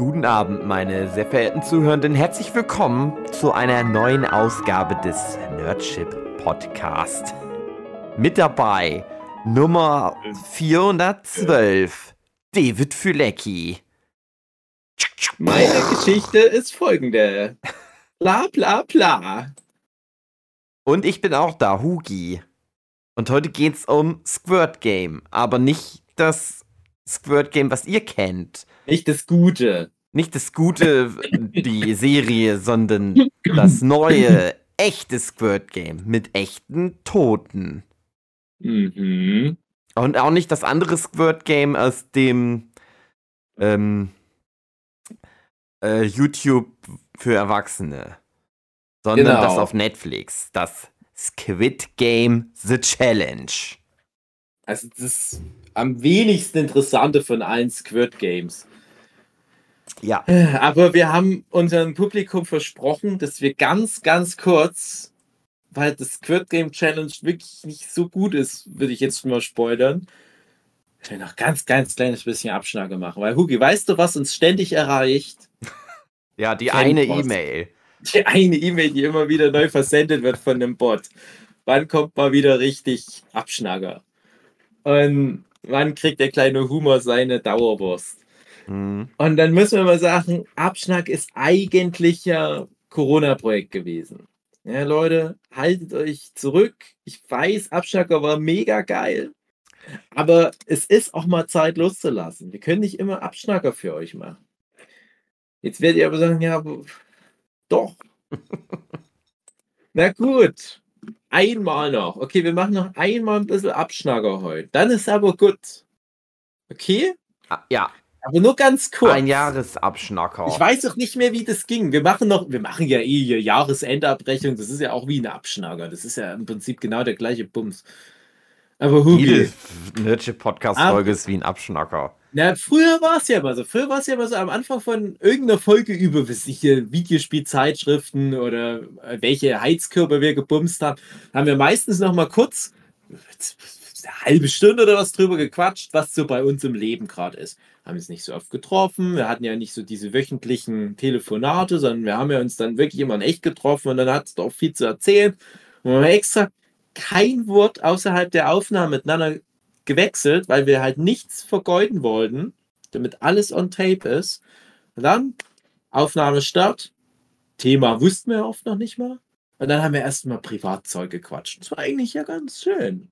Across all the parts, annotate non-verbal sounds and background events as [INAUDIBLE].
Guten Abend, meine sehr verehrten Zuhörenden. Herzlich willkommen zu einer neuen Ausgabe des Nerdship Podcast. Mit dabei Nummer 412, David Fülecki. Meine Geschichte ist folgende. Bla bla bla. Und ich bin auch da, Hugi. Und heute geht's um Squirt Game, aber nicht das Squirt Game, was ihr kennt. Nicht das Gute. Nicht das Gute, die Serie, sondern [LAUGHS] das neue, echte Squirt Game mit echten Toten. Mhm. Und auch nicht das andere Squirt Game aus dem ähm, äh, YouTube für Erwachsene, sondern Genau. das auf Netflix. Das Squid Game The Challenge. Also das am wenigsten interessante von allen Squirt Games. Ja. Aber wir haben unserem Publikum versprochen, dass wir ganz, ganz kurz, weil das Squirt Game Challenge wirklich nicht so gut ist, würde ich jetzt mal spoilern, dass wir noch ganz, ganz kleines bisschen Abschnacke machen. Weil, Hugi, weißt du, was uns ständig erreicht? [LAUGHS] Ja, die Kennt eine. E-Mail. Die eine E-Mail, die immer wieder neu versendet wird von dem Bot. Wann kommt mal wieder richtig Abschnacker? Und wann kriegt der kleine Humor seine Dauerwurst? Hm. Und dann müssen wir mal sagen, Abschnack ist eigentlich ja Corona-Projekt gewesen. Ja, Leute, haltet euch zurück. Ich weiß, Abschnacker war mega geil. Aber es ist auch mal Zeit loszulassen. Wir können nicht immer Abschnacker für euch machen. Jetzt werdet ihr aber sagen, ja, doch. [LAUGHS] Na gut. Einmal noch. Okay, wir machen noch einmal ein bisschen Abschnacker heute. Dann ist aber gut. Okay? Ah, Ja, Aber nur ganz kurz. ein Jahresabschnacker. Ich weiß auch nicht mehr, wie das ging. Wir machen noch, wir machen ja eh hier Jahresendabrechnung. Das ist ja auch wie ein Abschnacker. Das ist ja im Prinzip genau der gleiche Bums. Aber Jede Hugi, Nerdship-Podcast-Folge ist wie ein Abschnacker. Na, früher war es ja immer so. Früher war es ja immer so am Anfang von irgendeiner Folge über, was ich hier, Videospielzeitschriften oder äh, welche Heizkörper wir gebumst haben, haben wir meistens noch mal kurz eine halbe Stunde oder was drüber gequatscht, was so bei uns im Leben gerade ist. Haben uns nicht so oft getroffen, wir hatten ja nicht so diese wöchentlichen Telefonate, sondern wir haben ja uns dann wirklich immer in echt getroffen und dann hat es doch viel zu erzählen. Und wir haben extra kein Wort außerhalb der Aufnahme miteinander gewechselt, weil wir halt nichts vergeuden wollten, damit alles on tape ist. Und dann Aufnahme start. Thema wussten wir oft noch nicht mal. Und dann haben wir erstmal Privatzeug gequatscht. Das war eigentlich ja ganz schön.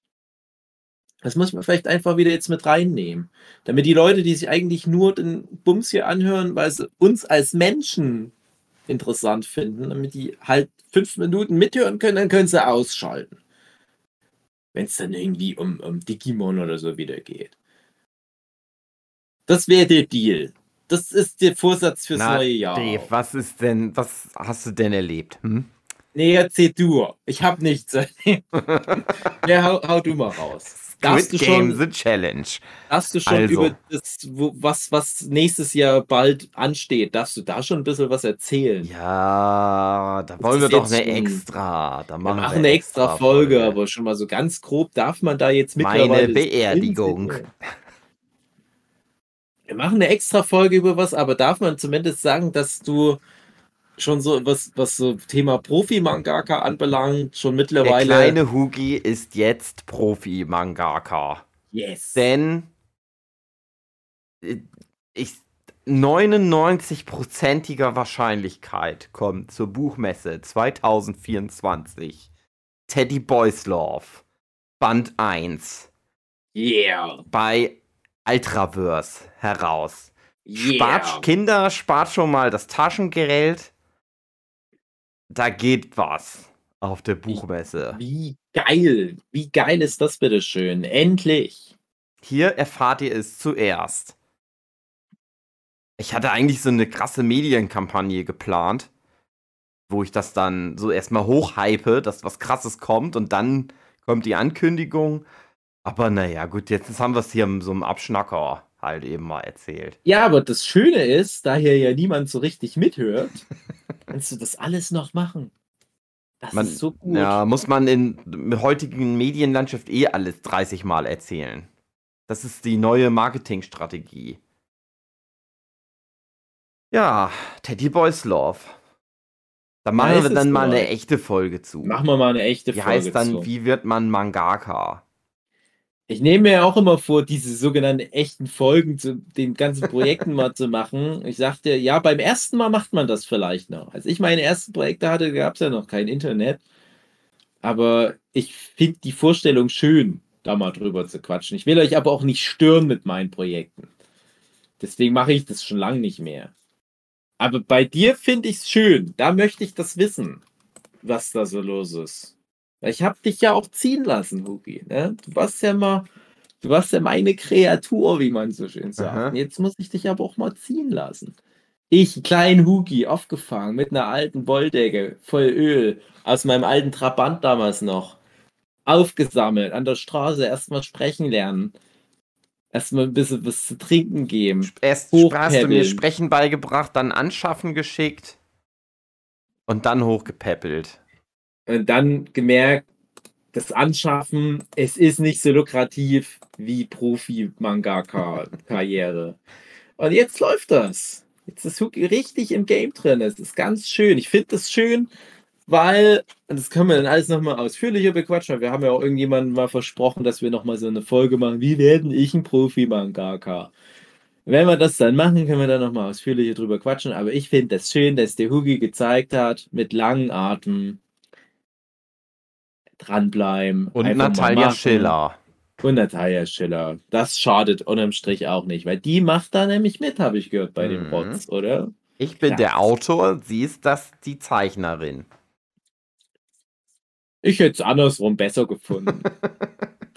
Das muss man vielleicht einfach wieder jetzt mit reinnehmen. Damit die Leute, die sich eigentlich nur den Bums hier anhören, weil sie uns als Menschen interessant finden, damit die halt fünf Minuten mithören können, dann können sie ausschalten. Wenn es dann irgendwie um, um Digimon oder so wieder geht. Das wäre der Deal. Das ist der Vorsatz fürs Na, neue Jahr. Dave, was ist denn, was hast du denn erlebt? Hm? Nee, erzähl du. Ich hab nichts. [LAUGHS] ja, hau, hau du mal raus. Darfst du Squid Game schon, The Challenge. darfst du schon Also. über das, was, was nächstes Jahr bald ansteht, darfst du da schon ein bisschen was erzählen? Ja, da wollen wir doch eine schon- extra. Da Wir machen machen eine extra Folge, aber schon mal so ganz grob darf man da jetzt Meine mittlerweile. Beerdigung. Wir machen eine extra Folge über was, aber darf man zumindest sagen, dass du schon so was, was so Thema Profi-Mangaka anbelangt, schon Der mittlerweile. kleine Hugi ist jetzt Profi-Mangaka. yes. Denn äh, ich 99%iger Wahrscheinlichkeit kommt zur Buchmesse 2024 Teddy Boys Love Band 1 Yeah. bei Ultraverse heraus. Yeah. Spart, Kinder, spart schon mal das Taschengeld. Da geht was auf der Buchmesse. Wie geil. Wie geil ist das bitte schön? Endlich. Hier erfahrt ihr es zuerst. Ich hatte eigentlich so eine krasse Medienkampagne geplant, wo ich das dann so erstmal hochhype, dass was krasses kommt und dann kommt die Ankündigung. Aber naja, gut, jetzt haben wir es hier in so einem Abschnacker halt eben mal erzählt. Ja, aber das Schöne ist, da hier ja niemand so richtig mithört, [LAUGHS] kannst du das alles noch machen. Das Man, ist so gut. ja, muss man in der heutigen Medienlandschaft eh alles 30 Mal erzählen. Das ist die neue Marketingstrategie. Ja, Teddy Boys Love. Da machen wir dann mal eine echte Folge zu. Machen wir mal eine echte Die Folge heißt dann, zu. wie wird man Mangaka? Ich nehme mir auch immer vor, diese sogenannten echten Folgen zu den ganzen Projekten mal zu machen. Ich sagte, ja, beim ersten Mal macht man das vielleicht noch. Als ich meine ersten Projekte hatte, gab es ja noch kein Internet. Aber ich finde die Vorstellung schön, da mal drüber zu quatschen. Ich will euch aber auch nicht stören mit meinen Projekten. Deswegen mache ich das schon lange nicht mehr. Aber bei dir finde ich es schön. Da möchte ich das wissen, was da so los ist. Ich habe dich ja auch ziehen lassen, Hugi. Ne? Du warst ja mal, du warst ja meine Kreatur, wie man so schön sagt. Aha. Jetzt muss ich dich aber auch mal ziehen lassen. Ich, klein Hugi, aufgefangen mit einer alten Wolldecke voll Öl aus meinem alten Trabant damals noch. Aufgesammelt, an der Straße erstmal sprechen lernen. Erstmal ein bisschen was zu trinken geben. Erst hast du mir. Sprechen beigebracht, dann Anschaffen geschickt und dann hochgepäppelt. Und dann gemerkt, das Anschaffen, es ist nicht so lukrativ wie Profi-Mangaka-Karriere. Und jetzt läuft das. Jetzt ist Huki richtig im Game drin. Es ist ganz schön. Ich finde das schön, weil, und das können wir dann alles nochmal ausführlicher bequatschen, wir haben ja auch irgendjemandem mal versprochen, dass wir nochmal so eine Folge machen, wie werden ich ein Profi-Mangaka? Wenn wir das dann machen, können wir da nochmal ausführlicher drüber quatschen. Aber ich finde das schön, dass der Hugi gezeigt hat, mit langen Atem dranbleiben. Und Natalia. Schiller. Und Natalia Schiller. Das schadet unterm Strich auch nicht, weil die macht da nämlich mit, habe ich gehört, bei den Mhm. Bots, oder? Ich bin Ja. der Autor, sie ist das die Zeichnerin. Ich hätte es andersrum besser gefunden. [LAUGHS]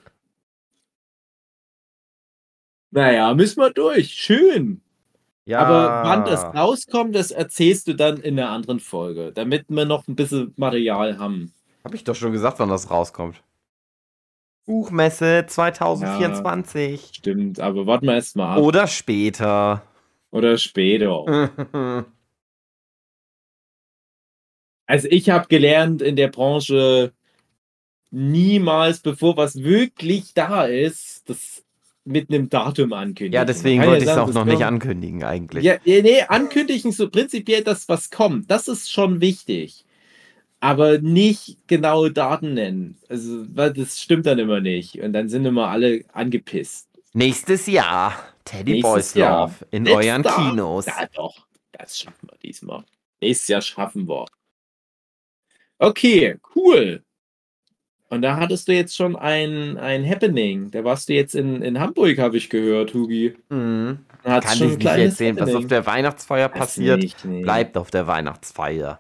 naja, müssen wir durch. Schön. Ja. Aber wann das rauskommt, das erzählst du dann in einer anderen Folge, damit wir noch ein bisschen Material haben. Hab ich doch schon gesagt, wann das rauskommt. Buchmesse 2024. Stimmt, aber warten wir erst mal ab. Oder später. Oder später. [LAUGHS] Also ich habe gelernt in der Branche niemals, bevor was wirklich da ist, das mit einem Datum ankündigen. ja, deswegen wollte ich es auch noch nicht ankündigen eigentlich. Ja, ja, nee, ankündigen so prinzipiell das, was kommt. Das ist schon wichtig. Aber nicht genau Daten nennen. Also, weil das stimmt dann immer nicht. Und dann sind immer alle angepisst. Nächstes Jahr. Teddy Nächstes Boys Jahr. Love in Jetzt euren. Kinos. Ja, doch. Das schaffen wir diesmal. Nächstes Jahr schaffen wir. Okay, cool. Und da hattest du jetzt schon ein, ein Happening. Da warst du jetzt in, in Hamburg, habe ich gehört, Hugi. Mhm. Kann schon ich nicht erzählen, was auf Happening. der Weihnachtsfeier passiert. nicht, nee. Bleibt auf der Weihnachtsfeier.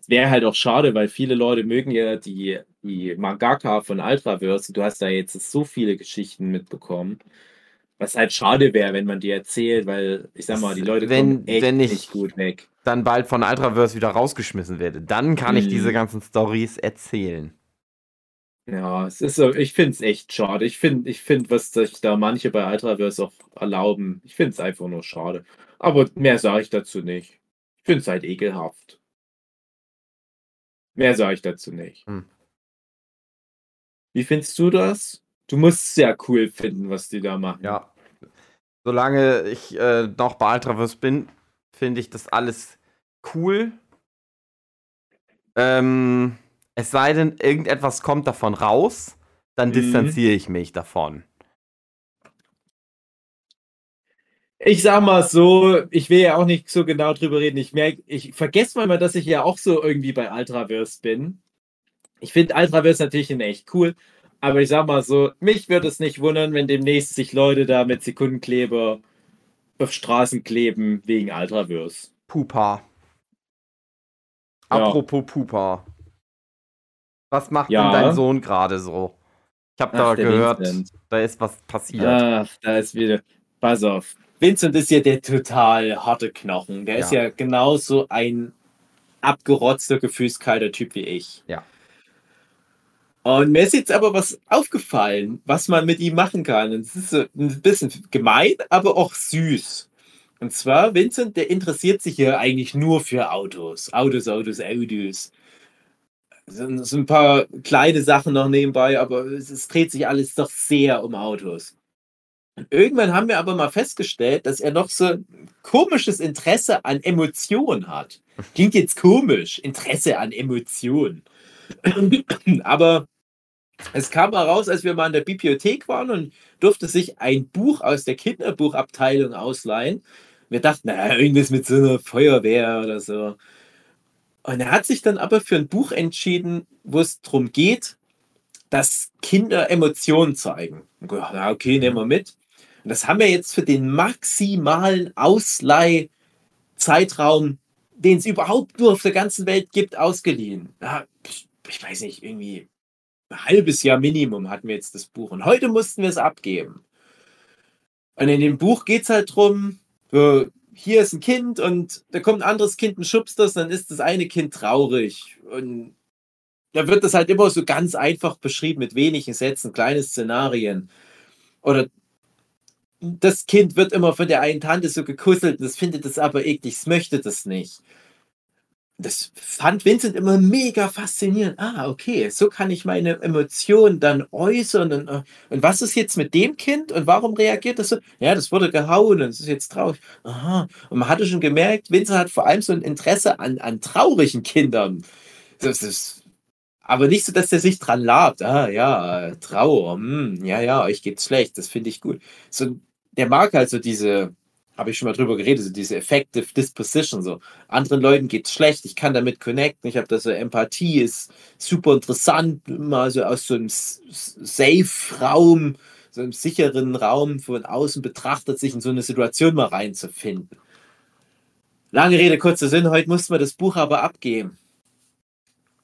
Es wäre halt auch schade, weil viele Leute mögen ja die, die Mangaka von Ultraverse. Du hast da jetzt so viele Geschichten mitbekommen. Was halt schade wäre, wenn man die erzählt, weil ich sag mal, die Leute Wenn- kommen echt wenn ich- nicht gut weg. Dann bald von Ultraverse wieder rausgeschmissen werde. Dann kann ich Mhm. diese ganzen Stories erzählen. Ja, es ist so, ich finde es echt schade. Ich finde, ich finde, was sich da manche bei Ultraverse auch erlauben, ich finde es einfach nur schade. Aber mehr sage ich dazu nicht. Ich finde es halt ekelhaft. Mehr sage ich dazu nicht. Hm. Wie findest du das? Du musst es ja cool finden, was die da machen. Ja. Solange ich äh, noch bei Ultraverse bin, finde ich das alles cool. Ähm, es sei denn, irgendetwas kommt davon raus, dann Mhm. distanziere ich mich davon. Ich sag mal so, ich will ja auch nicht so genau drüber reden. Ich merke, ich vergesse manchmal, dass ich ja auch so irgendwie bei Ultraverse bin. Ich finde Ultraverse natürlich echt cool, aber ich sag mal so, mich würde es nicht wundern, wenn demnächst sich Leute da mit Sekundenkleber auf Straßen kleben wegen Ultraverse. Pupa. Ja. Apropos Pupa. Was macht Ja. denn dein Sohn gerade so? Ich habe da gehört, Vincent. da ist was passiert. Ach, da ist wieder. Pass auf. Vincent ist ja der total harte Knochen. Der ist Ja. ja genauso ein abgerotzter, gefühlskalter Typ wie ich. Ja. Und mir ist jetzt aber was aufgefallen, was man mit ihm machen kann. Und es ist so ein bisschen gemein, aber auch süß. Und zwar, Vincent, der interessiert sich ja eigentlich nur für Autos. Autos, Autos, Autos. Es sind ein paar kleine Sachen noch nebenbei, aber es, es dreht sich alles doch sehr um Autos. Irgendwann haben wir aber mal festgestellt, dass er noch so ein komisches Interesse an Emotionen hat. Klingt jetzt komisch, Interesse an Emotionen. [CLEARS THROAT] aber es kam heraus, als wir mal in der Bibliothek waren und durfte sich ein Buch aus der Kinderbuchabteilung ausleihen. Wir dachten, naja, irgendwas mit so einer Feuerwehr oder so. Und er hat sich dann aber für ein Buch entschieden, wo es darum geht, dass Kinder Emotionen zeigen. Na, okay, nehmen wir mit. Und das haben wir jetzt für den maximalen Ausleihzeitraum, den es überhaupt nur auf der ganzen Welt gibt, ausgeliehen. Ja, ich weiß nicht, irgendwie ein halbes Jahr Minimum hatten wir jetzt das Buch. Und heute mussten wir es abgeben. Und in dem Buch geht es halt darum, so, hier ist ein Kind und da kommt ein anderes Kind und schubst das, dann ist das eine Kind traurig. Und da wird das halt immer so ganz einfach beschrieben mit wenigen Sätzen, kleine Szenarien. Oder das Kind wird immer von der einen Tante so gekusselt, das findet es aber eklig, es möchte das nicht. Das fand Vincent immer mega faszinierend. Ah, okay, so kann ich meine Emotionen dann äußern. Und, äh, und was ist jetzt mit dem Kind und warum reagiert das so? Ja, das wurde gehauen und es ist jetzt traurig. Aha. Und man hatte schon gemerkt, Vincent hat vor allem so ein Interesse an, an traurigen Kindern. Das ist, aber nicht so, dass er sich dran labt. Ah, ja, Trauer. Hm, ja, ja, euch geht's schlecht. Das finde ich gut. So der mag halt so diese, habe ich schon mal drüber geredet, so diese Effective Disposition, so anderen Leuten geht's schlecht, ich kann damit connecten, ich habe da so Empathie, ist super interessant, mal so aus so einem Safe-Raum, so einem sicheren Raum von außen betrachtet, sich in so eine Situation mal reinzufinden. Lange Rede, kurzer Sinn, heute mussten wir das Buch aber abgeben.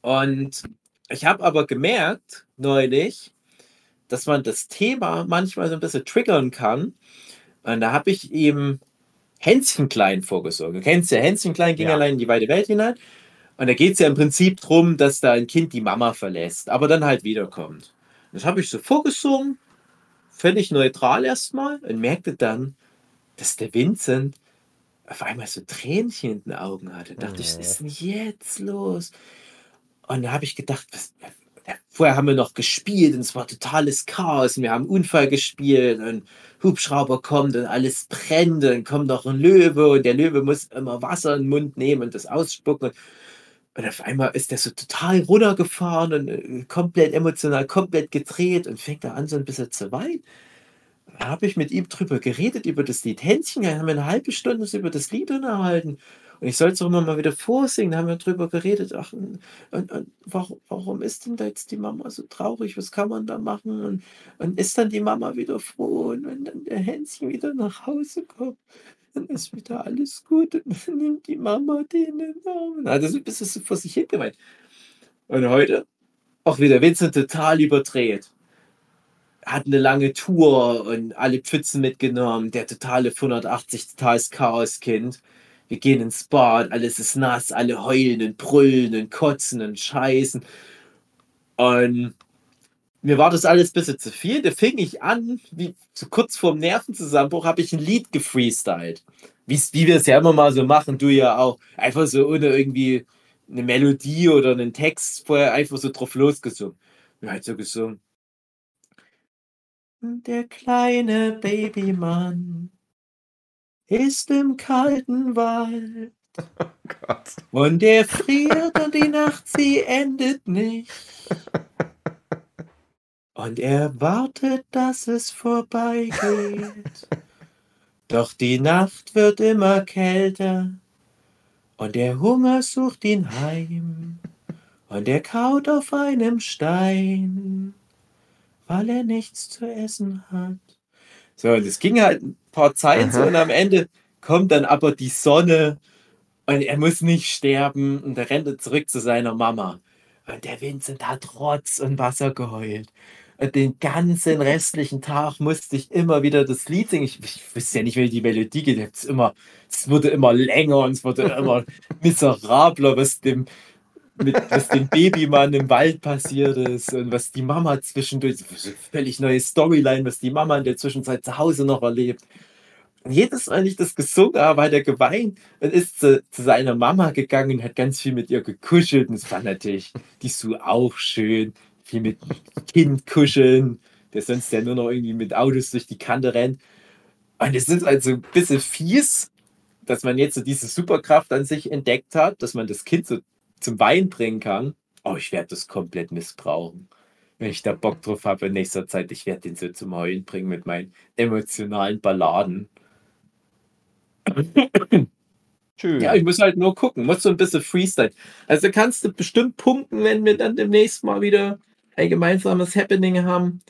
Und ich habe aber gemerkt, neulich, dass man das Thema manchmal so ein bisschen triggern kann. Und da habe ich ihm Hänschen Klein vorgesorgt. Du kennst ja, Hänschen Klein ging ja. allein in die weite Welt hinein. Und da geht es ja im Prinzip darum, dass da ein Kind die Mama verlässt, aber dann halt wiederkommt. Das habe ich so vorgesungen, völlig neutral erstmal und merkte dann, dass der Vincent auf einmal so Tränchen in den Augen hatte. Da dachte oh. ich, was ist denn jetzt los? Und da habe ich gedacht, was, vorher haben wir noch gespielt und es war totales Chaos und wir haben Unfall gespielt und Hubschrauber kommt und alles brennt und kommt noch ein Löwe und der Löwe muss immer Wasser in den Mund nehmen und das ausspucken. Und auf einmal ist der so total runtergefahren und äh, komplett emotional, komplett gedreht und fängt da an, so ein bisschen zu weinen. Da habe ich mit ihm drüber geredet, über das Lied Hänschen. Da haben wir eine halbe Stunde über das Lied unterhalten. Und ich soll es auch immer mal wieder vorsingen. Da haben wir drüber geredet. Ach, und, und, warum, warum ist denn da jetzt die Mama so traurig? Was kann man da machen? Und, und ist dann die Mama wieder froh? Und wenn dann der Hänschen wieder nach Hause kommt, dann ist wieder alles gut. Und dann nimmt die Mama den in den Arm. Na, das ist so vor sich hingemeint. Und heute auch wieder Vincent total überdreht hat eine lange Tour und alle Pfützen mitgenommen, der totale 180 totales Chaos-Kind wir gehen ins Bad, alles ist nass, alle heulen und brüllen und kotzen und scheißen. Und mir war das alles ein bisschen zu viel. Da fing ich an, wie so kurz vorm Nervenzusammenbruch, habe ich ein Lied gefreestylt. Wie, wie wir es ja immer mal so machen, du ja auch. Einfach so ohne irgendwie eine Melodie oder einen Text vorher einfach so drauf losgesungen. Mir halt so gesungen. Der kleine Babymann ist im kalten Wald. [LAUGHS] Oh Gott. Und er friert und die Nacht, sie endet nicht. Und er wartet, dass es vorbeigeht. Doch die Nacht wird immer kälter und der Hunger sucht ihn heim. Und er kaut auf einem Stein, weil er nichts zu essen hat. So, und es ging halt ein paar Zeit so und am Ende kommt dann aber die Sonne und er muss nicht sterben und er rennt zurück zu seiner Mama. Und der Vincent hat Rotz und Wasser geheult. Und den ganzen restlichen Tag musste ich immer wieder das Lied singen. Ich, ich wusste ja nicht, wie die Melodie geht. Es, immer, es wurde immer länger und es wurde immer [LAUGHS] miserabler, was dem, mit was dem Babymann im Wald passiert ist und was die Mama zwischendurch, völlig neue Storyline, was die Mama in der Zwischenzeit zu Hause noch erlebt. Und jedes Mal, wenn ich das gesungen habe, hat er geweint und ist zu, zu, seiner Mama gegangen und hat ganz viel mit ihr gekuschelt. Und es war natürlich, die Sue auch schön, viel mit Kind kuscheln, der sonst ja nur noch irgendwie mit Autos durch die Kante rennt. Und es ist also ein bisschen fies, dass man jetzt so diese Superkraft an sich entdeckt hat, dass man das Kind so zum Wein bringen kann. Oh, ich werde das komplett missbrauchen. Wenn ich da Bock drauf habe in nächster Zeit, ich werde den so zum Heulen bringen mit meinen emotionalen Balladen. Schön. Ja, ich muss halt nur gucken, muss so ein bisschen Freestyle. Also kannst du bestimmt punkten, wenn wir dann demnächst mal wieder ein gemeinsames Happening haben.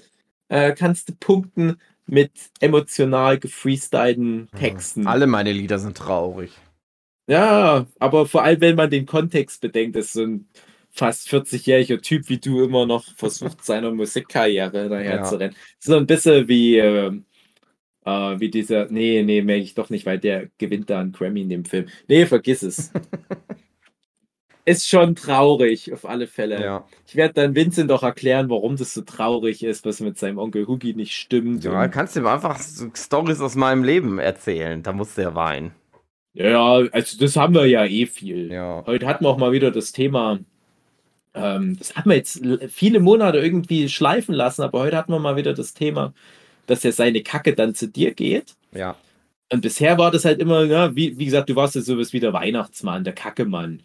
Äh, kannst du punkten mit emotional gefreestylten Texten. Alle meine Lieder sind traurig. Ja, aber vor allem, wenn man den Kontext bedenkt, ist so ein fast 40-jähriger Typ wie du immer noch versucht, seiner Musikkarriere daher ja. zu rennen. So ein bisschen wie, äh, äh, wie dieser, nee, nee, merke ich doch nicht, weil der gewinnt da einen Grammy in dem Film. Nee, vergiss es. [LAUGHS] ist schon traurig, auf alle Fälle. Ja. Ich werde dann Vincent doch erklären, warum das so traurig ist, was mit seinem Onkel Hugi nicht stimmt. Ja, kannst du ihm einfach Stories aus meinem Leben erzählen. Da muss der weinen. Ja, also das haben wir ja eh viel. Ja. Heute hatten wir auch mal wieder das Thema ähm, das hat man jetzt viele Monate irgendwie schleifen lassen, aber heute hatten wir mal wieder das Thema, dass ja seine Kacke dann zu dir geht. Ja. Und bisher war das halt immer, ja, wie, wie gesagt, du warst ja sowas wie der Weihnachtsmann, der Kackemann.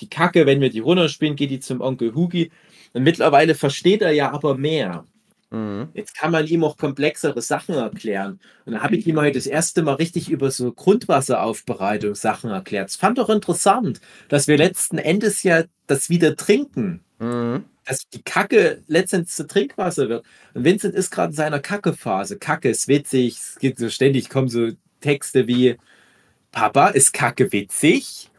Die Kacke, wenn wir die runterspielen, geht die zum Onkel Hugi. Und mittlerweile versteht er ja aber mehr. Mhm. Jetzt kann man ihm auch komplexere Sachen erklären. Und da habe ich ihm heute das erste Mal richtig über so Grundwasseraufbereitung Sachen erklärt. Es fand doch interessant, dass wir letzten Endes ja das wieder trinken. Mhm. Dass die Kacke letztendlich zu Trinkwasser wird. Und Vincent ist gerade in seiner Kacke-Phase. Kacke ist witzig. Es gibt so ständig kommen so Texte wie Papa, ist Kacke witzig?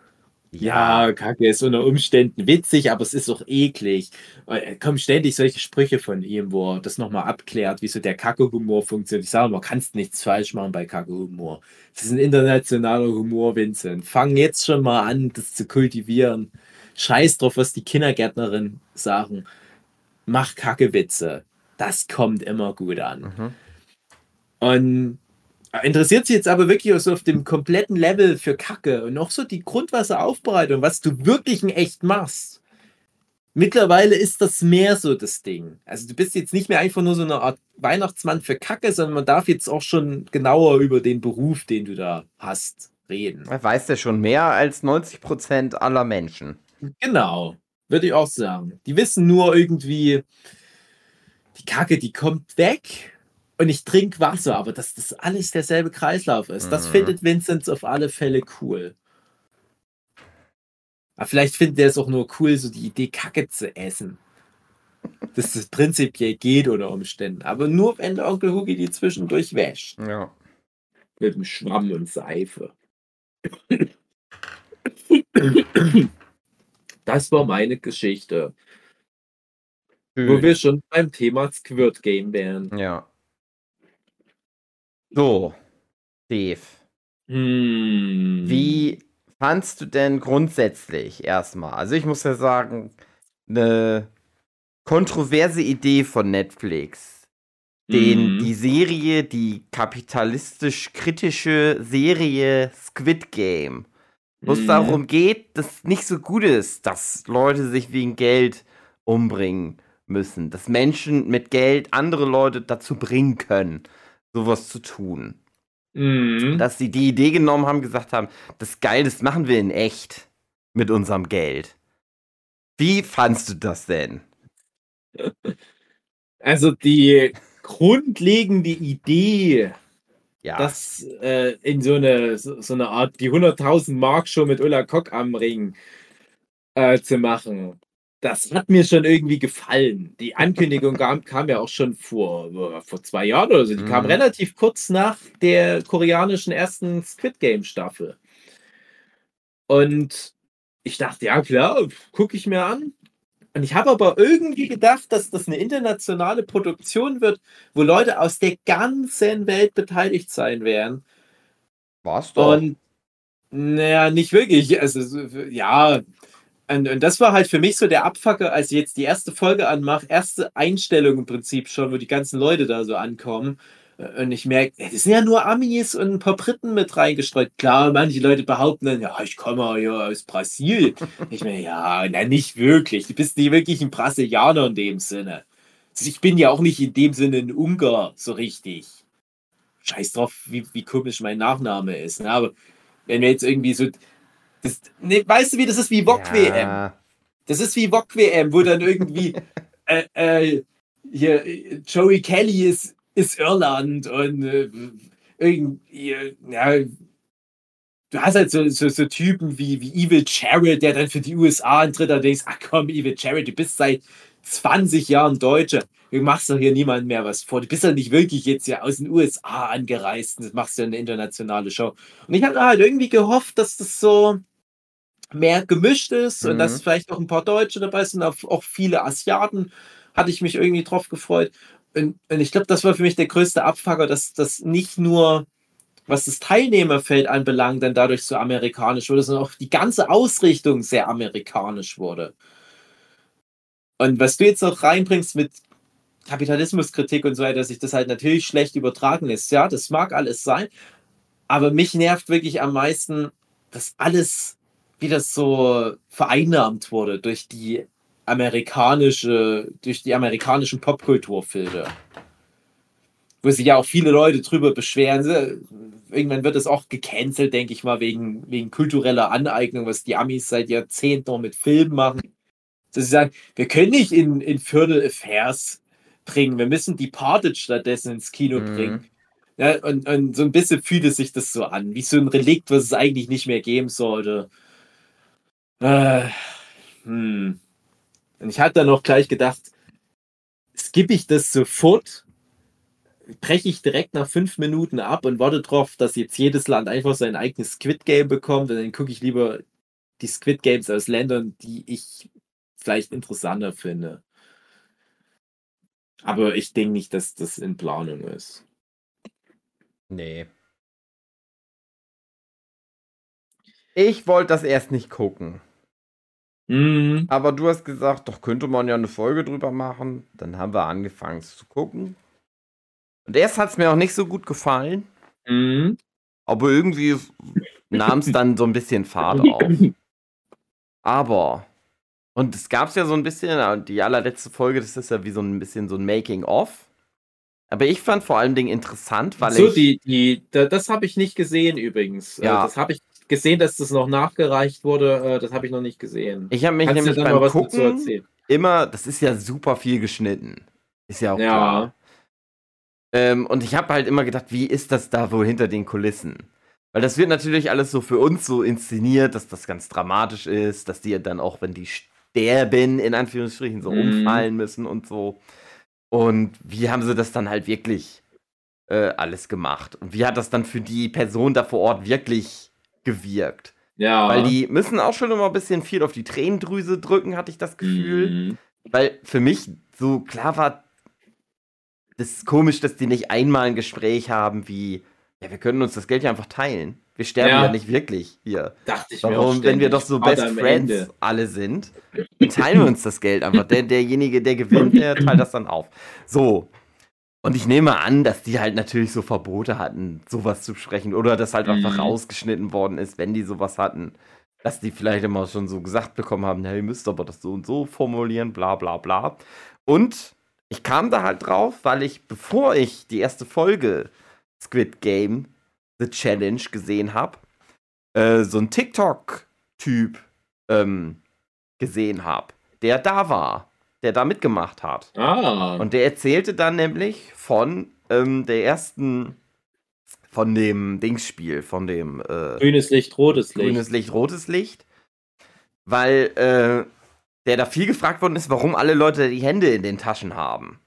Ja, Kacke ist unter Umständen witzig, aber es ist auch eklig. Es kommen ständig solche Sprüche von ihm, wo er das nochmal abklärt, wie so der Kacke-Humor funktioniert. Ich sage mal, kannst nichts falsch machen bei Kacke-Humor. Das ist ein internationaler Humor, Vincent. Fang jetzt schon mal an, das zu kultivieren. Scheiß drauf, was die Kindergärtnerin sagen. Mach Kacke-Witze. Das kommt immer gut an. Mhm. Und Interessiert sich jetzt aber wirklich so auf dem kompletten Level für Kacke und auch so die Grundwasseraufbereitung, was du wirklich in echt machst. Mittlerweile ist das mehr so das Ding. Also du bist jetzt nicht mehr einfach nur so eine Art Weihnachtsmann für Kacke, sondern man darf jetzt auch schon genauer über den Beruf, den du da hast, reden. Er weiß ja schon mehr als 90 Prozent aller Menschen. Genau, würde ich auch sagen. Die wissen nur irgendwie, die Kacke, die kommt weg und ich trinke Wasser, aber dass das alles derselbe Kreislauf ist, mhm. das findet Vincent auf alle Fälle cool. Aber vielleicht findet er es auch nur cool, so die Idee, Kacke zu essen. Dass das prinzipiell geht unter Umständen. Aber nur, wenn der Onkel Hugi die zwischendurch wäscht. Ja. Mit dem Schwamm und Seife. Das war meine Geschichte. Schön. Wo wir schon beim Thema Squirt Game wären. Ja. So, Dave. Hm. Wie fandst du denn grundsätzlich erstmal? Also ich muss ja sagen, eine kontroverse Idee von Netflix, den mhm. die Serie, die kapitalistisch-kritische Serie Squid Game, wo es mhm. darum geht, dass nicht so gut ist, dass Leute sich wegen Geld umbringen müssen, dass Menschen mit Geld andere Leute dazu bringen können sowas zu tun. Mhm. Dass sie die Idee genommen haben, gesagt haben, das geil, das machen wir in echt mit unserem Geld. Wie fandst du das denn? [LAUGHS] Also die grundlegende Idee, ja. das äh, in so eine, so, so, eine Art, die 100.000 Mark schon mit Ulla Kock am Ring äh, zu machen, das hat mir schon irgendwie gefallen. Die Ankündigung kam, kam ja auch schon vor, vor zwei Jahren oder so. Die mhm. kam relativ kurz nach der koreanischen ersten Squid Game Staffel. Und ich dachte, ja klar, gucke ich mir an. Und ich habe aber irgendwie gedacht, dass das eine internationale Produktion wird, wo Leute aus der ganzen Welt beteiligt sein werden. Was doch? Und naja, nicht wirklich. Also, ja, und, und, das war halt für mich so der Abfucker, als ich jetzt die erste Folge anmache, erste Einstellung im Prinzip schon, wo die ganzen Leute da so ankommen. Und ich merke, es sind ja nur Amis und ein paar Briten mit reingestreut. Klar, manche Leute behaupten dann, ja, ich komme ja aus Brasilien. [LAUGHS] Ich meine, ja, na, nicht wirklich. Du bist nicht wirklich ein Brasilianer in dem Sinne. ich bin ja auch nicht in dem Sinne ein Ungar so richtig. Scheiß drauf, wie, wie komisch mein Nachname ist. Ne? Aber wenn wir jetzt irgendwie so. Das, ne, weißt du, wie das ist wie Wok WM? Ja. Das ist wie Wok WM, wo dann irgendwie [LAUGHS] äh, äh, hier Joey Kelly ist, ist Irland und äh, irgendwie, ja, du hast halt so, so, so, Typen wie, wie Evil Jared, der dann für die USA antritt, da denkst, ach komm, Evil Jared, du bist seit 20 Jahren Deutsche. Du machst doch hier niemand mehr was vor. Du bist ja nicht wirklich jetzt ja aus den USA angereist und das machst du eine internationale Show. Und ich hatte halt irgendwie gehofft, dass das so mehr gemischt ist mhm. und dass mhm. vielleicht auch ein paar Deutsche dabei sind, auch viele Asiaten. Hatte ich mich irgendwie drauf gefreut. Und, und ich glaube, das war für mich der größte Abfucker, dass das nicht nur was das Teilnehmerfeld anbelangt, dann dadurch so amerikanisch wurde, sondern auch die ganze Ausrichtung sehr amerikanisch wurde. Und was du jetzt noch reinbringst mit Kapitalismuskritik und so weiter, dass sich das halt natürlich schlecht übertragen ist, ja, das mag alles sein, aber mich nervt wirklich am meisten, dass alles wieder so vereinnahmt wurde durch die amerikanische, durch die amerikanischen Popkulturfilme. Wo sich ja auch viele Leute drüber beschweren. Irgendwann wird es auch gecancelt, denke ich mal, wegen, wegen kultureller Aneignung, was die Amis seit Jahrzehnten noch mit Filmen machen dass sie sagen, wir können nicht in, in Viertel Affairs bringen, wir müssen die Departed stattdessen ins Kino mhm. bringen. Ja, und, und so ein bisschen fühlt es sich das so an, wie so ein Relikt, was es eigentlich nicht mehr geben sollte. Äh, hm. Und ich hatte dann noch gleich gedacht, skippe ich das sofort, breche ich direkt nach fünf Minuten ab und warte darauf, dass jetzt jedes Land einfach sein eigenes Squid Game bekommt und dann gucke ich lieber die Squid Games aus Ländern, die ich vielleicht interessanter finde. Aber ich denke nicht, dass das in Planung ist. Nee. Ich wollte das erst nicht gucken. Mhm. Aber du hast gesagt, doch könnte man ja eine Folge drüber machen. Dann haben wir angefangen zu gucken. Und erst hat es mir auch nicht so gut gefallen. Mhm. Aber irgendwie nahm es dann so ein bisschen Fahrt auf. Aber und es gab es ja so ein bisschen, äh, die allerletzte Folge, das ist ja wie so ein bisschen so ein Making-of. Aber ich fand vor allen Dingen interessant, weil so, ich. Die, die, das habe ich nicht gesehen übrigens. Äh, ja. Das habe ich gesehen, dass das noch nachgereicht wurde. Äh, das habe ich noch nicht gesehen. Ich habe mich Kannst nämlich beim Gucken immer, das ist ja super viel geschnitten. Ist ja auch ja. klar. Ähm, und ich habe halt immer gedacht, wie ist das da wohl hinter den Kulissen? Weil das wird natürlich alles so für uns so inszeniert, dass das ganz dramatisch ist, dass die dann auch, wenn die sterben, in Anführungsstrichen, so mhm. umfallen müssen und so. Und wie haben sie das dann halt wirklich äh, alles gemacht? Und wie hat das dann für die Person da vor Ort wirklich gewirkt? Ja. Weil die müssen auch schon immer ein bisschen viel auf die Tränendrüse drücken, hatte ich das Gefühl. Mhm. Weil für mich so klar war, das ist komisch, dass die nicht einmal ein Gespräch haben wie, ja, wir können uns das Geld ja einfach teilen. Wir sterben ja, ja nicht wirklich hier. Dachte ich Warum, mir wenn wir doch so Best Friends Ende. alle sind, teilen wir uns das Geld einfach. Der, derjenige, der gewinnt, der teilt das dann auf. So. Und ich nehme an, dass die halt natürlich so Verbote hatten, sowas zu sprechen. Oder dass halt mhm. einfach rausgeschnitten worden ist, wenn die sowas hatten. Dass die vielleicht immer schon so gesagt bekommen haben, hey, ihr müsst aber das so und so formulieren, bla bla bla. Und ich kam da halt drauf, weil ich, bevor ich die erste Folge Squid Game The Challenge gesehen habe, äh, so ein TikTok-Typ ähm, gesehen habe, der da war, der da mitgemacht hat. Ah. Und der erzählte dann nämlich von ähm, der ersten, von dem Dingsspiel, von dem äh, grünes Licht, rotes Licht. Grünes Licht, rotes Licht. Weil äh, der da viel gefragt worden ist, warum alle Leute die Hände in den Taschen haben.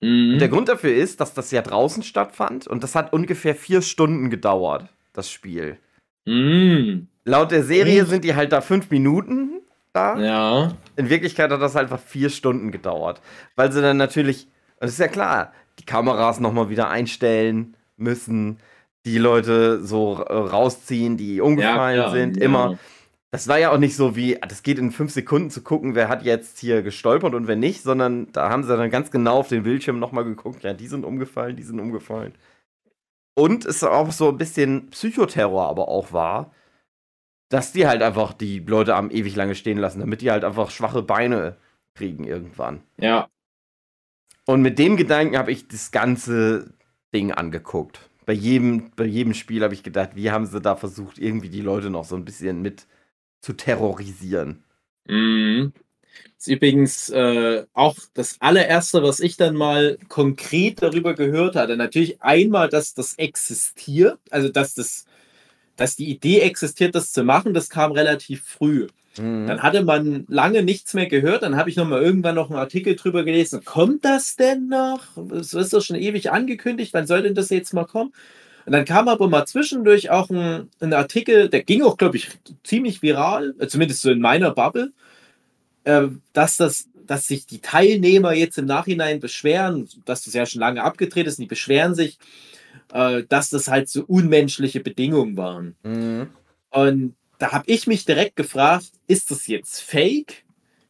Mhm. Und der Grund dafür ist, dass das ja draußen stattfand und das hat ungefähr vier Stunden gedauert, das Spiel. Mhm. Laut der Serie sind die halt da fünf Minuten da. Ja. In Wirklichkeit hat das halt einfach vier Stunden gedauert. Weil sie dann natürlich, das ist ja klar, die Kameras nochmal wieder einstellen müssen, die Leute so rausziehen, die umgefallen ja, sind, ja. immer das war ja auch nicht so wie, das geht in fünf Sekunden zu gucken, wer hat jetzt hier gestolpert und wer nicht, sondern da haben sie dann ganz genau auf den Bildschirm nochmal geguckt, ja, die sind umgefallen, die sind umgefallen. Und es auch so ein bisschen Psychoterror aber auch war, dass die halt einfach die Leute am ewig lange stehen lassen, damit die halt einfach schwache Beine kriegen irgendwann. Ja. Und mit dem Gedanken habe ich das ganze Ding angeguckt. Bei jedem, bei jedem Spiel habe ich gedacht, wie haben sie da versucht, irgendwie die Leute noch so ein bisschen mit zu terrorisieren. Mhm. Das ist übrigens äh, auch das allererste, was ich dann mal konkret darüber gehört hatte. Natürlich einmal, dass das existiert, also dass das, dass die Idee existiert, das zu machen, das kam relativ früh. Mhm. Dann hatte man lange nichts mehr gehört. Dann habe ich noch mal irgendwann noch einen Artikel drüber gelesen. Kommt das denn noch? Das ist doch schon ewig angekündigt. Wann soll denn das jetzt mal kommen? Und dann kam aber mal zwischendurch auch ein, ein Artikel, der ging auch, glaube ich, ziemlich viral, äh, zumindest so in meiner Bubble, äh, dass das dass sich die Teilnehmer jetzt im Nachhinein beschweren, dass das ja schon lange abgedreht ist, und die beschweren sich, äh, dass das halt so unmenschliche Bedingungen waren. Mhm. Und da habe ich mich direkt gefragt, ist das jetzt fake?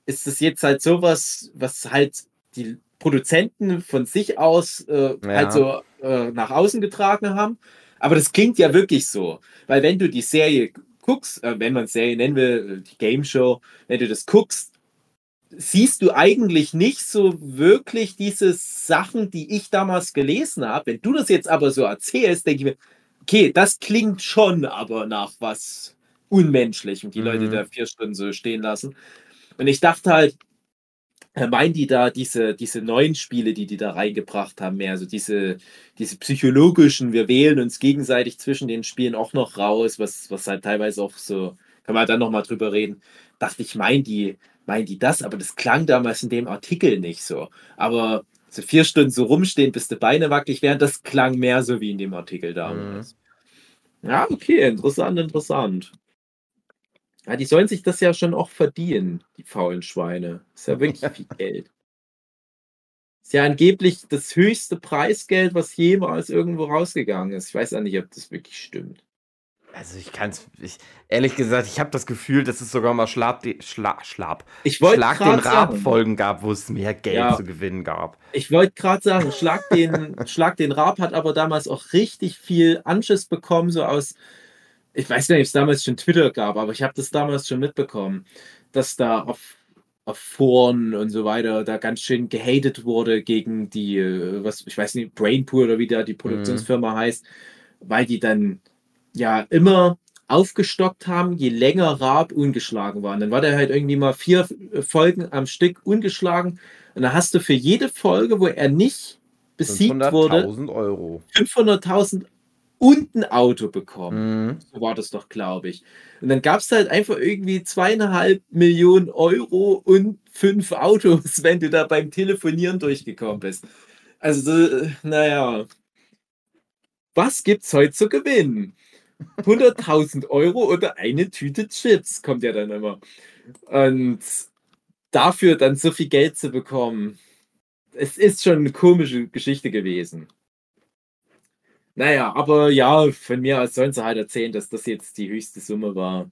Ist das jetzt halt sowas, was halt die Produzenten von sich aus äh, ja. halt so äh, nach außen getragen haben? Aber das klingt ja wirklich so, weil wenn du die Serie guckst, äh, wenn man Serie nennen will, die Game Show, wenn du das guckst, siehst du eigentlich nicht so wirklich diese Sachen, die ich damals gelesen habe. Wenn du das jetzt aber so erzählst, denke ich mir, okay, das klingt schon aber nach was unmenschlich und die mhm. Leute da vier Stunden so stehen lassen. Und ich dachte halt, meinen die da diese, diese neuen Spiele, die die da reingebracht haben, mehr, also diese, diese psychologischen, wir wählen uns gegenseitig zwischen den Spielen auch noch raus, was, was halt teilweise auch so, kann man dann nochmal drüber reden, dachte ich, meinen die, meinen die das, aber das klang damals in dem Artikel nicht so. Aber so vier Stunden so rumstehen, bis die Beine wackelig werden, das klang mehr so wie in dem Artikel damals. Mhm. Ja, okay, interessant, interessant. Ja, die sollen sich das ja schon auch verdienen, die faulen Schweine. Ist ja wirklich [LAUGHS] viel Geld. Ist ja angeblich das höchste Preisgeld, was jemals irgendwo rausgegangen ist. Ich weiß ja nicht, ob das wirklich stimmt. Also ich kann es, ehrlich gesagt, ich habe das Gefühl, dass es sogar mal Schlaf, Schla, Schlaf, ich Schlag den Rab-Folgen gab, wo es mehr Geld ja. zu gewinnen gab. Ich wollte gerade sagen, Schlag den, Schlag den Rab hat aber damals auch richtig viel Anschiss bekommen, so aus ich weiß nicht, ob es damals schon Twitter gab, aber ich habe das damals schon mitbekommen, dass da auf, auf Foren und so weiter da ganz schön gehatet wurde gegen die, äh, was, ich weiß nicht, Brainpool oder wie da die Produktionsfirma mhm. heißt, weil die dann ja immer aufgestockt haben, je länger Raab ungeschlagen war. Und dann war der halt irgendwie mal vier Folgen am Stück ungeschlagen. Und dann hast du für jede Folge, wo er nicht besiegt wurde, 500.000 und ein Auto bekommen. Mhm. So war das doch, glaube ich. Und dann gab es halt einfach irgendwie zweieinhalb Millionen Euro und fünf Autos, [LAUGHS] wenn du da beim Telefonieren durchgekommen bist. Also, naja. Was gibt's heute zu gewinnen? 100.000 Euro oder eine Tüte Chips, kommt ja dann immer. Und dafür dann so viel Geld zu bekommen, es ist schon eine komische Geschichte gewesen. Naja, aber ja, von mir aus sollen sie halt erzählen, dass das jetzt die höchste Summe war.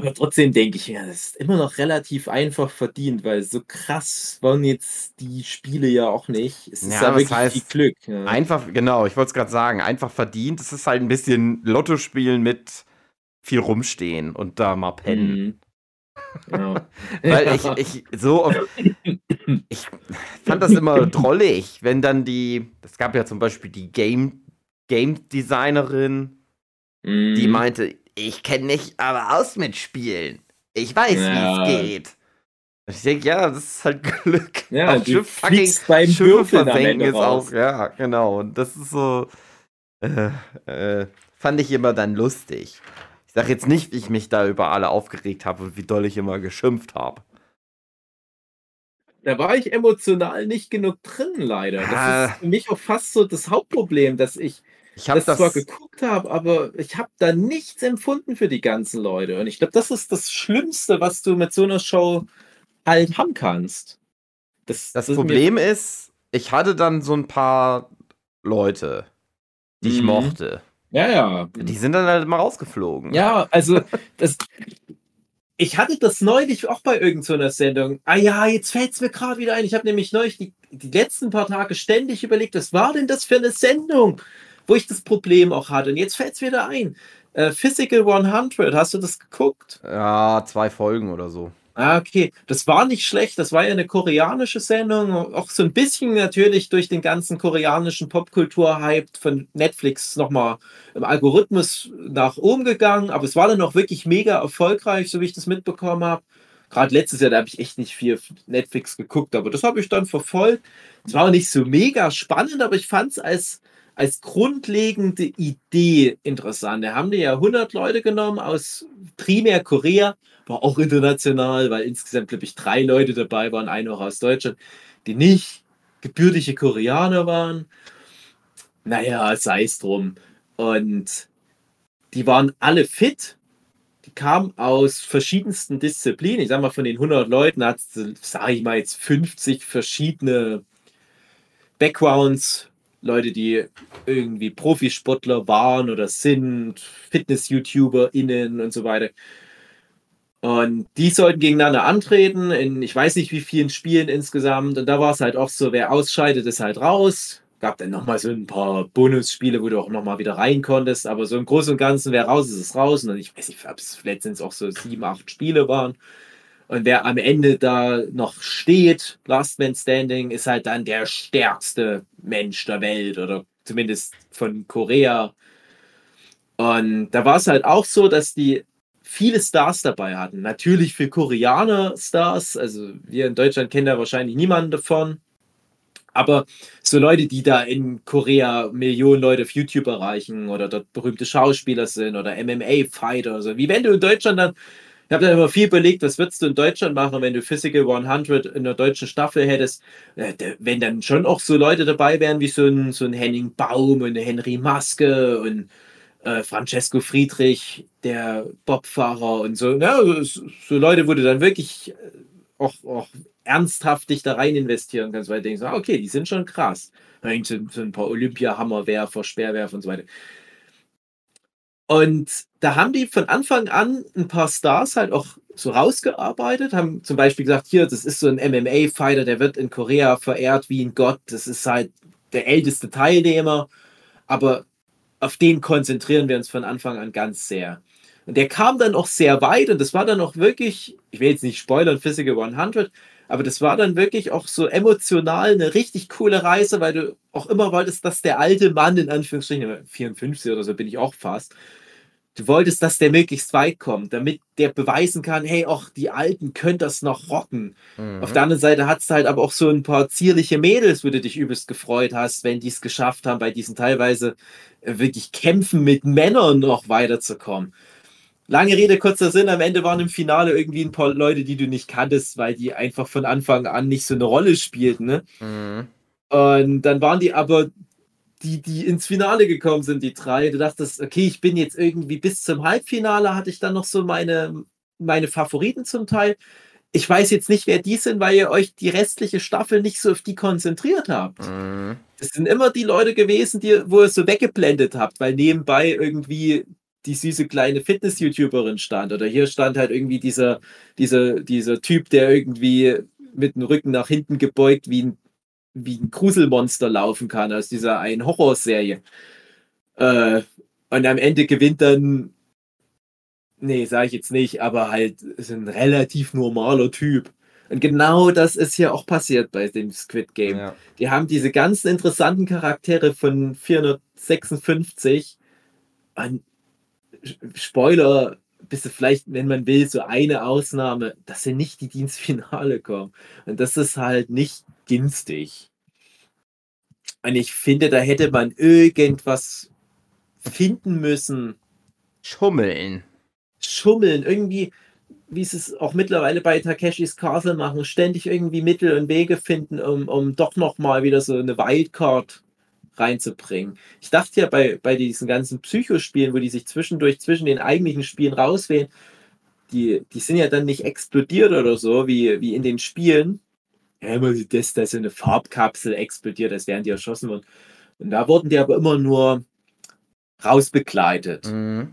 Aber trotzdem denke ich mir, das ist immer noch relativ einfach verdient, weil so krass waren jetzt die Spiele ja auch nicht. Es ist ja, ja wirklich heißt, viel Glück. Ja. Einfach, genau, ich wollte es gerade sagen, einfach verdient. Es ist halt ein bisschen Lotto spielen mit viel rumstehen und da mal pennen. Mhm. Ja. [LAUGHS] Weil ich, ich so oft, [LAUGHS] ich fand das immer drollig, wenn dann die, es gab ja zum Beispiel die Game, Game Designerin, die mhm. meinte, ich kenne mich aber aus mit Spielen. Ich weiß, ja. wie es geht. Ich denke, ja, das ist halt [LAUGHS] Glück. Ja, auch Schiff, fucking beim Schiffe versenken ist auch, ja, genau. Und das ist so, äh, äh, fand ich immer dann lustig. Ich sag jetzt nicht, wie ich mich da über alle aufgeregt habe und wie doll ich immer geschimpft habe. Da war ich emotional nicht genug drin, leider. Das ah. ist für mich auch fast so das Hauptproblem, dass ich, ich das, das zwar geguckt habe, aber ich habe da nichts empfunden für die ganzen Leute. Und ich glaube, das ist das Schlimmste, was du mit so einer Show halt haben kannst. Das, das, das Problem ist, ich hatte dann so ein paar Leute, die mhm. ich mochte. Ja, ja. Die sind dann halt mal rausgeflogen. Ja, also das, ich hatte das neulich auch bei irgendeiner so Sendung. Ah ja, jetzt fällt es mir gerade wieder ein. Ich habe nämlich neulich die, die letzten paar Tage ständig überlegt, was war denn das für eine Sendung, wo ich das Problem auch hatte. Und jetzt fällt es wieder ein. Äh, Physical 100, hast du das geguckt? Ja, zwei Folgen oder so. Ah, okay. Das war nicht schlecht. Das war ja eine koreanische Sendung. Auch so ein bisschen natürlich durch den ganzen koreanischen Popkultur-Hype von Netflix nochmal im Algorithmus nach oben gegangen. Aber es war dann auch wirklich mega erfolgreich, so wie ich das mitbekommen habe. Gerade letztes Jahr, da habe ich echt nicht viel Netflix geguckt, aber das habe ich dann verfolgt. Es war auch nicht so mega spannend, aber ich fand es als, als grundlegende Idee interessant. Da haben die ja 100 Leute genommen aus primär Korea war auch international, weil insgesamt, glaube ich, drei Leute dabei waren, einer auch aus Deutschland, die nicht gebürtige Koreaner waren. Naja, sei es drum. Und die waren alle fit. Die kamen aus verschiedensten Disziplinen. Ich sag mal, von den 100 Leuten hat es, sage ich mal, jetzt 50 verschiedene Backgrounds. Leute, die irgendwie Profisportler waren oder sind, Fitness-YouTuber*innen und so weiter. Und die sollten gegeneinander antreten in ich weiß nicht wie vielen Spielen insgesamt. Und da war es halt auch so, wer ausscheidet, ist halt raus. Gab dann nochmal so ein paar Bonusspiele, wo du auch nochmal wieder rein konntest. Aber so im Großen und Ganzen, wer raus ist, ist raus. Und ich weiß nicht, ob es letztens auch so sieben, acht Spiele waren. Und wer am Ende da noch steht, Last Man Standing, ist halt dann der stärkste Mensch der Welt oder zumindest von Korea. Und da war es halt auch so, dass die viele Stars dabei hatten. Natürlich für Koreaner Stars, also wir in Deutschland kennen da wahrscheinlich niemanden davon. Aber so Leute, die da in Korea Millionen Leute auf YouTube erreichen oder dort berühmte Schauspieler sind oder MMA-Fighter oder so. Wie wenn du in Deutschland dann, ich habe da immer viel überlegt, was würdest du in Deutschland machen, wenn du Physical 100 in der deutschen Staffel hättest, äh, wenn dann schon auch so Leute dabei wären wie so ein, so ein Henning Baum und Henry Maske und äh, Francesco Friedrich, der Bobfahrer und so. Ja, so, Leute, wo du dann wirklich äh, auch, auch ernsthaft dich da rein investieren kannst, weil du denkst, ah, okay, die sind schon krass. Dann so, so ein paar Olympia-Hammerwerfer, Speerwerfer und so weiter. Und da haben die von Anfang an ein paar Stars halt auch so rausgearbeitet, haben zum Beispiel gesagt, hier, das ist so ein MMA-Fighter, der wird in Korea verehrt wie ein Gott, das ist halt der älteste Teilnehmer, aber auf den konzentrieren wir uns von Anfang an ganz sehr. Und der kam dann auch sehr weit und das war dann auch wirklich, ich will jetzt nicht spoilern, Physical 100, aber das war dann wirklich auch so emotional eine richtig coole Reise, weil du auch immer wolltest, dass der alte Mann, in Anführungsstrichen, 54 oder so bin ich auch fast, du wolltest, dass der möglichst weit kommt, damit der beweisen kann, hey, auch die Alten können das noch rocken. Mhm. Auf der anderen Seite hat es halt aber auch so ein paar zierliche Mädels, wo du dich übelst gefreut hast, wenn die es geschafft haben, bei diesen teilweise äh, wirklich Kämpfen mit Männern noch weiterzukommen. Lange Rede, kurzer Sinn, am Ende waren im Finale irgendwie ein paar Leute, die du nicht kanntest, weil die einfach von Anfang an nicht so eine Rolle spielten. Ne? Mhm. Und dann waren die aber die, die ins Finale gekommen sind, die drei. Du dachtest, okay, ich bin jetzt irgendwie bis zum Halbfinale, hatte ich dann noch so meine, meine Favoriten zum Teil. Ich weiß jetzt nicht, wer die sind, weil ihr euch die restliche Staffel nicht so auf die konzentriert habt. Mhm. Das sind immer die Leute gewesen, die, wo ihr so weggeblendet habt, weil nebenbei irgendwie die süße kleine Fitness-YouTuberin stand. Oder hier stand halt irgendwie dieser, dieser, dieser Typ, der irgendwie mit dem Rücken nach hinten gebeugt wie ein wie ein Gruselmonster laufen kann aus dieser einen Horrorserie. Äh, und am Ende gewinnt dann, nee, sage ich jetzt nicht, aber halt ist ein relativ normaler Typ. Und genau das ist hier auch passiert bei dem Squid Game. Ja. Die haben diese ganzen interessanten Charaktere von 456 und Spoiler, bist du vielleicht, wenn man will, so eine Ausnahme, dass sie nicht die Dienstfinale kommen. Und das ist halt nicht günstig. Und ich finde, da hätte man irgendwas finden müssen. Schummeln. Schummeln. Irgendwie, wie sie es auch mittlerweile bei Takeshis Castle machen, ständig irgendwie Mittel und Wege finden, um, um doch nochmal wieder so eine Wildcard reinzubringen. Ich dachte ja bei, bei diesen ganzen Psychospielen, wo die sich zwischendurch zwischen den eigentlichen Spielen rauswählen, die, die sind ja dann nicht explodiert oder so, wie, wie in den Spielen, ja, immer das, dass eine Farbkapsel explodiert, als wären die erschossen worden. Und da wurden die aber immer nur rausbegleitet. Mhm.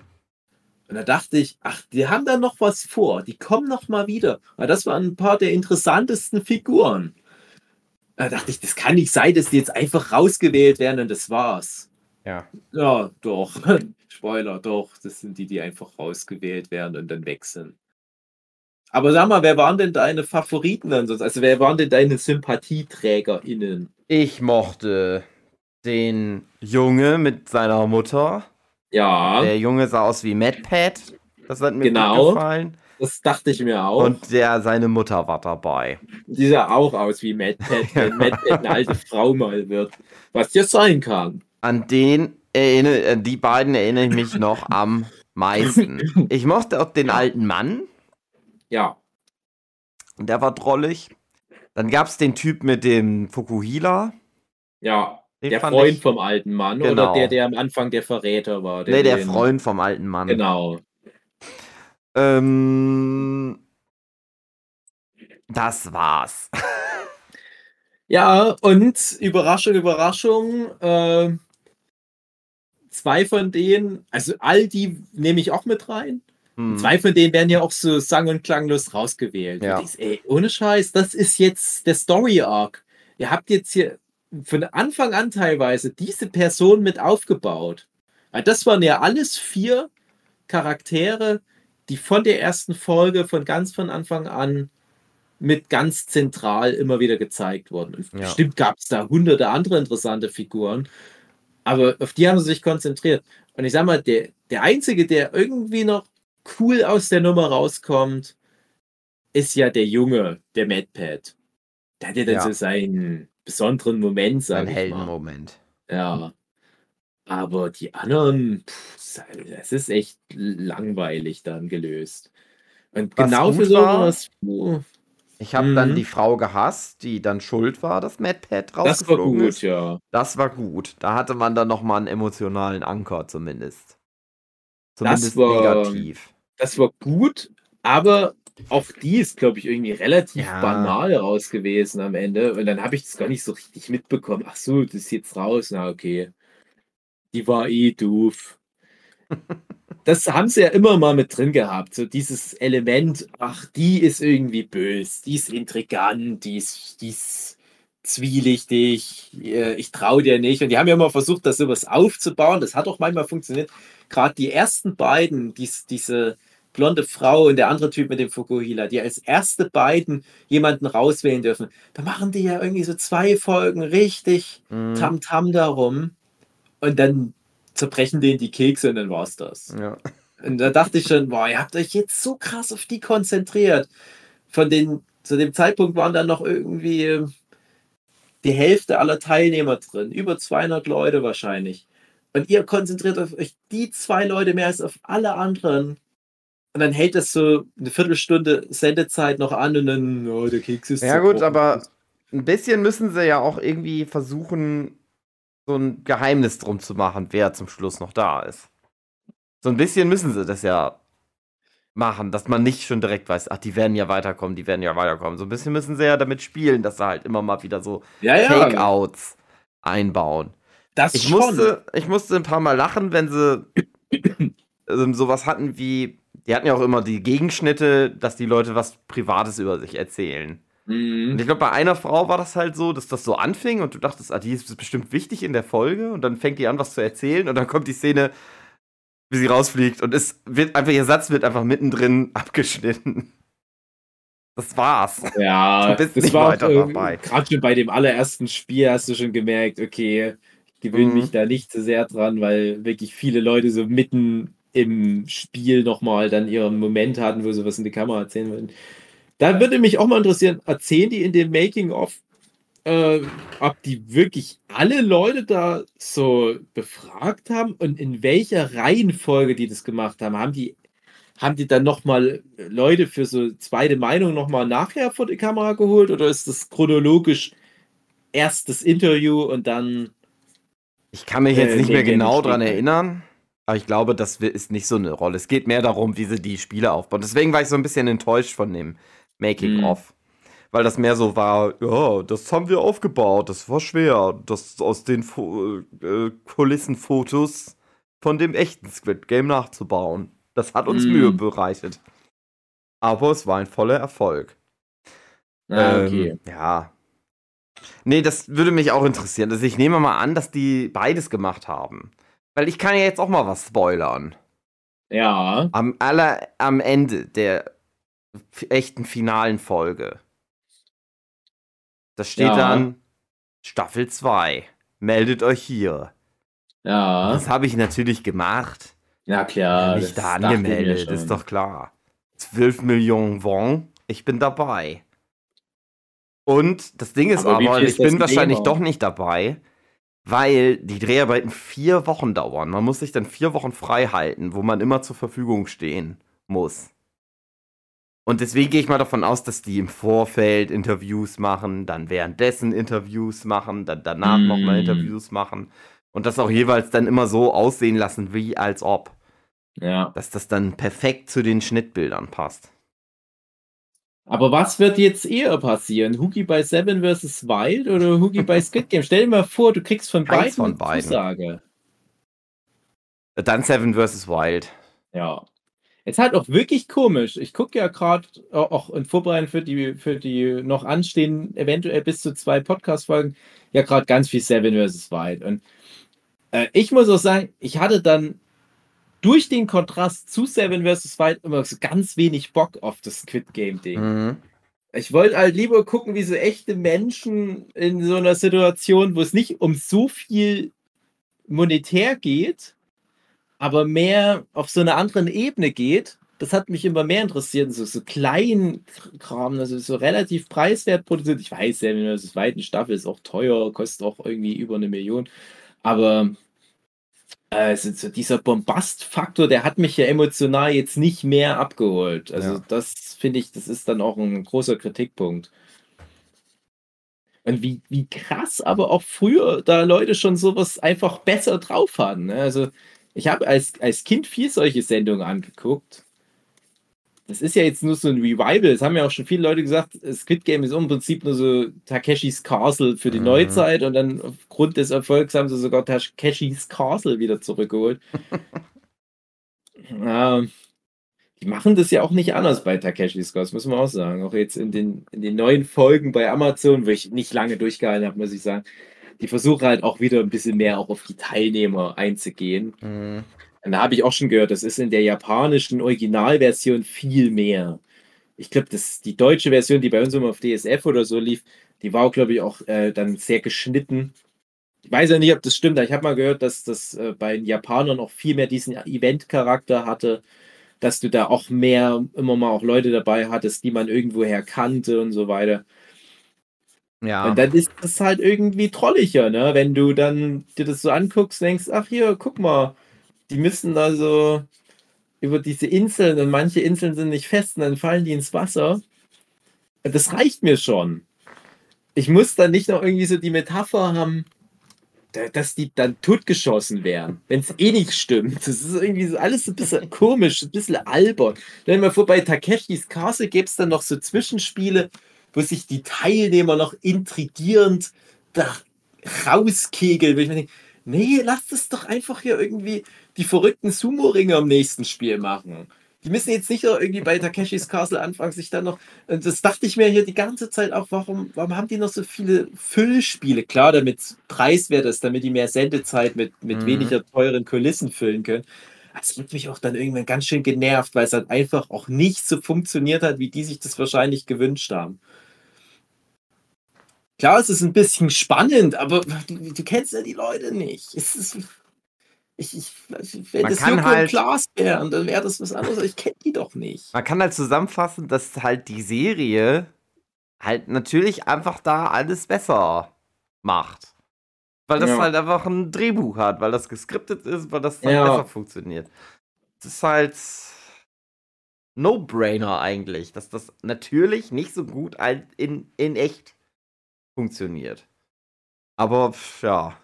Und da dachte ich, ach, die haben da noch was vor, die kommen noch mal wieder. Weil das waren ein paar der interessantesten Figuren. Da dachte ich, das kann nicht sein, dass die jetzt einfach rausgewählt werden und das war's. Ja. Ja, doch. [LAUGHS] Spoiler, doch. Das sind die, die einfach rausgewählt werden und dann wechseln. Aber sag mal, wer waren denn deine Favoriten dann sonst? Also wer waren denn deine SympathieträgerInnen? Ich mochte den Junge mit seiner Mutter. Ja, Der Junge sah aus wie MadPad. Das hat mir Genau. gut gefallen. Das dachte ich mir auch. Und der, seine Mutter war dabei. Die sah auch aus wie Mad Pat, wenn [LAUGHS] Mad Pat eine alte Frau mal wird. Was ja sein kann. An den erinnere, an die beiden erinnere ich mich noch [LAUGHS] am meisten. Ich mochte auch den alten Mann. Ja, Der war drollig. Dann gab es den Typ mit dem Fukuhila. ja. Den Der Freund ich, vom alten Mann oder Genau. der, der am Anfang der Verräter war. nee, der den- Freund vom alten Mann. Genau. Ähm, das war's. Ja, und Überraschung, Überraschung. Äh, zwei von denen, also all die nehme ich auch mit rein. Hm. Zwei von denen werden ja auch so sang- und klanglos rausgewählt. Ja. Ich, ey, ohne Scheiß, das ist jetzt der Story Arc. Ihr habt jetzt hier von Anfang an teilweise diese Person mit aufgebaut. Weil das waren ja alles vier Charaktere, die von der ersten Folge, von ganz von Anfang an mit ganz zentral immer wieder gezeigt wurden. Ja. Bestimmt gab es da hunderte andere interessante Figuren, aber auf die haben sie sich konzentriert. Und ich sag mal, der, der Einzige, der irgendwie noch cool aus der Nummer rauskommt, ist ja der Junge, der MadPad. Der hat ja dann Ja. so seinen besonderen Moment, Sein sag ich mal. Heldenmoment. Ja. Aber die anderen, pff, das ist echt langweilig dann gelöst. Und Was genau für war, sowas. oh, Ich habe dann Mhm. die Frau gehasst, die dann schuld war, dass MadPad Das war rausgeflogen gut, ist. ja. Das war gut. Da hatte man dann nochmal einen emotionalen Anker zumindest. Das Zumindest war- negativ. Das war gut, aber auch die ist, glaube ich, irgendwie relativ Ja. banal raus gewesen am Ende. Und dann habe ich das gar nicht so richtig mitbekommen. Ach so, das ist jetzt raus. Na, okay. Die war eh doof. Das haben sie ja immer mal mit drin gehabt. So dieses Element, ach, die ist irgendwie böse, die ist intrigant, die ist, die ist zwielichtig, ich traue dir nicht. Und die haben ja immer versucht, das sowas aufzubauen. Das hat auch manchmal funktioniert. Gerade die ersten beiden, dies, diese blonde Frau und der andere Typ mit dem Fukuhila, die als erste beiden jemanden rauswählen dürfen, da machen die ja irgendwie so zwei Folgen richtig Mhm. Tamtam darum und dann zerbrechen denen die Kekse und dann war's das. Ja. Und da dachte ich schon, boah, ihr habt euch jetzt so krass auf die konzentriert. Von den, zu dem Zeitpunkt waren dann noch irgendwie äh, die Hälfte aller Teilnehmer drin, über 200 Leute wahrscheinlich. Und ihr konzentriert auf euch die zwei Leute mehr als auf alle anderen. Und dann hält das so eine Viertelstunde Sendezeit noch an und dann, oh, der Keks ist Ja, gut, aber ein bisschen müssen sie ja auch irgendwie versuchen, so ein Geheimnis drum zu machen, wer zum Schluss noch da ist. So ein bisschen müssen sie das ja machen, dass man nicht schon direkt weiß, ach, die werden ja weiterkommen, die werden ja weiterkommen. So ein bisschen müssen sie ja damit spielen, dass sie halt immer mal wieder so ja, ja, Fake-Outs einbauen. das Ich schon. musste, ich musste ein paar Mal lachen, wenn sie [CLEARS THROAT] ähm, sowas hatten wie, die hatten ja auch immer die Gegenschnitte, dass die Leute was Privates über sich erzählen. Und Mhm. ich glaube, bei einer Frau war das halt so, dass das so anfing und du dachtest, ah, die ist bestimmt wichtig in der Folge und dann fängt die an, was zu erzählen und dann kommt die Szene, wie sie rausfliegt und es wird einfach, ihr Satz wird einfach mittendrin [LAUGHS] abgeschnitten. Das war's. Ja, Du bist das nicht war weiter auch, dabei. Gerade schon bei dem allerersten Spiel hast du schon gemerkt, okay, ich gewöhne Mhm. mich da nicht zu sehr dran, weil wirklich viele Leute so mitten im Spiel nochmal dann ihren Moment hatten, wo sie was in die Kamera erzählen wollten. Da würde mich auch mal interessieren, erzählen die in dem Making-of, äh, ob die wirklich alle Leute da so befragt haben und in welcher Reihenfolge die das gemacht haben. Haben die haben die dann nochmal Leute für so zweite Meinung nochmal nachher vor die Kamera geholt oder ist das chronologisch erst das Interview und dann. Ich kann mich jetzt Äh, nicht mehr genau dran erinnern, aber ich glaube, das ist nicht so eine Rolle. Es geht mehr darum, wie sie die Spiele aufbauen. Deswegen war ich so ein bisschen enttäuscht von dem Making-of. Weil das mehr so war, ja, das haben wir aufgebaut, das war schwer, das aus den Fo äh, Kulissenfotos von dem echten Squid Game nachzubauen. Das hat uns Mm. Mühe bereitet. Aber es war ein voller Erfolg. Ah, Ähm, okay. ja. Nee, das würde mich auch interessieren. Also ich nehme mal an, dass die beides gemacht haben. Weil ich kann ja jetzt auch mal was spoilern. Ja. Am aller, am Ende der echten finalen Folge. Da steht Ja. dann Staffel 2. Meldet euch hier. Ja, Das habe ich natürlich gemacht. ja klar. mich da angemeldet, ist doch klar. 12 Millionen Won, ich bin dabei. Und das Ding ist Aber aber, ich bin wahrscheinlich Thema? doch nicht dabei, weil die Dreharbeiten vier Wochen dauern. Man muss sich dann vier Wochen frei halten, wo man immer zur Verfügung stehen muss. Und deswegen gehe ich mal davon aus, dass die im Vorfeld Interviews machen, dann währenddessen Interviews machen, dann danach Mm. nochmal Interviews machen und das auch jeweils dann immer so aussehen lassen, wie als ob Ja. dass das dann perfekt zu den Schnittbildern passt. Aber was wird jetzt eher passieren? Hoogie bei Seven vs. Wild oder Hoogie bei [LAUGHS] Squid Game? Stell dir mal vor, du kriegst von Keins beiden von beiden. Zusage. Dann Seven vs. Wild. Ja. Es hat auch wirklich komisch. Ich gucke ja gerade auch in Vorbereitung für die, für die noch anstehenden, eventuell bis zu zwei Podcast-Folgen, ja gerade ganz viel Seven vs. Wild. Und äh, ich muss auch sagen, ich hatte dann durch den Kontrast zu Seven vs. Wild immer so ganz wenig Bock auf das Squid Game-Ding. Mhm. Ich wollte halt lieber gucken, wie so echte Menschen in so einer Situation, wo es nicht um so viel monetär geht, aber mehr auf so einer anderen Ebene geht. Das hat mich immer mehr interessiert. So, so klein Kram, also so relativ preiswert produziert. Ich weiß ja, das ist zweiten Staffel ist auch teuer, kostet auch irgendwie über eine Million. Aber äh, so, so dieser Bombastfaktor, der hat mich ja emotional jetzt nicht mehr abgeholt. Also Ja. das finde ich, das ist dann auch ein großer Kritikpunkt. Und wie, wie krass aber auch früher da Leute schon sowas einfach besser drauf hatten. Ne? Also ich habe als, als Kind viel solche Sendungen angeguckt. Das ist ja jetzt nur so ein Revival. Das haben ja auch schon viele Leute gesagt, Squid Game ist im Prinzip nur so Takeshis Castle für die Mhm. Neuzeit und dann aufgrund des Erfolgs haben sie sogar Takeshis Castle wieder zurückgeholt. ja, [LAUGHS] die machen das ja auch nicht anders bei Takeshis Castle, muss man auch sagen. Auch jetzt in den, in den neuen Folgen bei Amazon, wo ich nicht lange durchgehalten habe, muss ich sagen, die versuchen halt auch wieder ein bisschen mehr auch auf die Teilnehmer einzugehen. Mhm. Und da habe ich auch schon gehört, das ist in der japanischen Originalversion viel mehr. Ich glaube, die deutsche Version, die bei uns immer auf DSF oder so lief, die war, glaube ich, auch äh, dann sehr geschnitten. Ich weiß ja nicht, ob das stimmt, aber ich habe mal gehört, dass das äh, bei den Japanern auch viel mehr diesen Event-Charakter hatte, dass du da auch mehr immer mal auch Leute dabei hattest, die man irgendwoher kannte und so weiter. Ja. Und dann ist das halt irgendwie trolliger, ne? Wenn du dann dir das so anguckst, denkst, ach hier, guck mal, die müssen da so über diese Inseln und manche Inseln sind nicht fest und dann fallen die ins Wasser. Das reicht mir schon. Ich muss dann nicht noch irgendwie so die Metapher haben, da- dass die dann totgeschossen werden, wenn es eh nicht stimmt. Das ist irgendwie so alles ein bisschen komisch, ein bisschen albern. Stell dir mal vor, bei Takeshis Castle gäbe es dann noch so Zwischenspiele, wo sich die Teilnehmer noch intrigierend da rauskegeln. Ich mir denke, nee, lasst es doch einfach hier irgendwie die verrückten Sumo-Ringe am nächsten Spiel machen. Die müssen jetzt nicht noch irgendwie bei Takeshis Castle anfangen, sich dann noch. Und das dachte ich mir hier die ganze Zeit auch, warum, warum haben die noch so viele Füllspiele? Klar, damit es preiswert ist, damit die mehr Sendezeit mit, mit Mhm. weniger teuren Kulissen füllen können. Das hat mich auch dann irgendwann ganz schön genervt, weil es halt einfach auch nicht so funktioniert hat, wie die sich das wahrscheinlich gewünscht haben. Klar, es ist ein bisschen spannend, aber du, du kennst ja die Leute nicht. Es ist, ich, ich, wenn Man das kann Joko halt- und Klaas wären, dann wäre das was anderes. aber Ich kenne die doch nicht. Man kann halt zusammenfassen, dass halt die Serie halt natürlich einfach da alles besser macht. Weil das Ja. halt einfach ein Drehbuch hat, weil das geskriptet ist, weil das dann Ja. besser funktioniert. Das ist halt No-Brainer eigentlich, dass das natürlich nicht so gut halt in, in echt funktioniert. Aber pf, ja.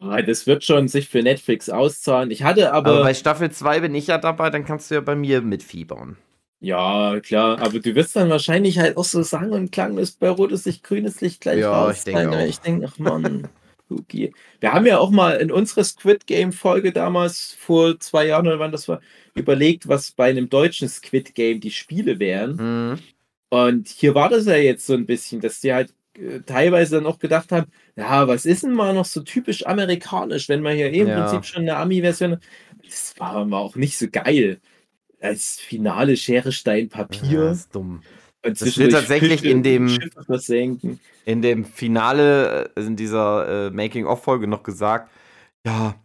Ah, Das wird schon sich für Netflix auszahlen. Ich hatte aber, Aber bei Staffel 2 bin ich ja dabei, dann kannst du ja bei mir mitfiebern. ja klar, aber du wirst dann wahrscheinlich halt auch so sagen und klanglos bei rotes Licht, grünes Licht gleich Ja, raus ich denke ne? auch. Ich denke, ach Mann, okay. Wir haben ja auch mal in unserer Squid Game Folge damals vor zwei Jahren oder wann das war, überlegt, was bei einem deutschen Squid Game die Spiele wären. Mhm. Und hier war das ja jetzt so ein bisschen, dass die halt teilweise dann auch gedacht haben, ja, was ist denn mal noch so typisch amerikanisch, wenn man hier eh im Ja. Prinzip schon eine Ami-Version, das war aber auch nicht so geil. als Finale Schere, Stein, Ja, Papier. ist dumm. Und Das zwischendurch tatsächlich in dem-. In dem Finale, äh, in dieser äh, Making-of-Folge noch gesagt, ja,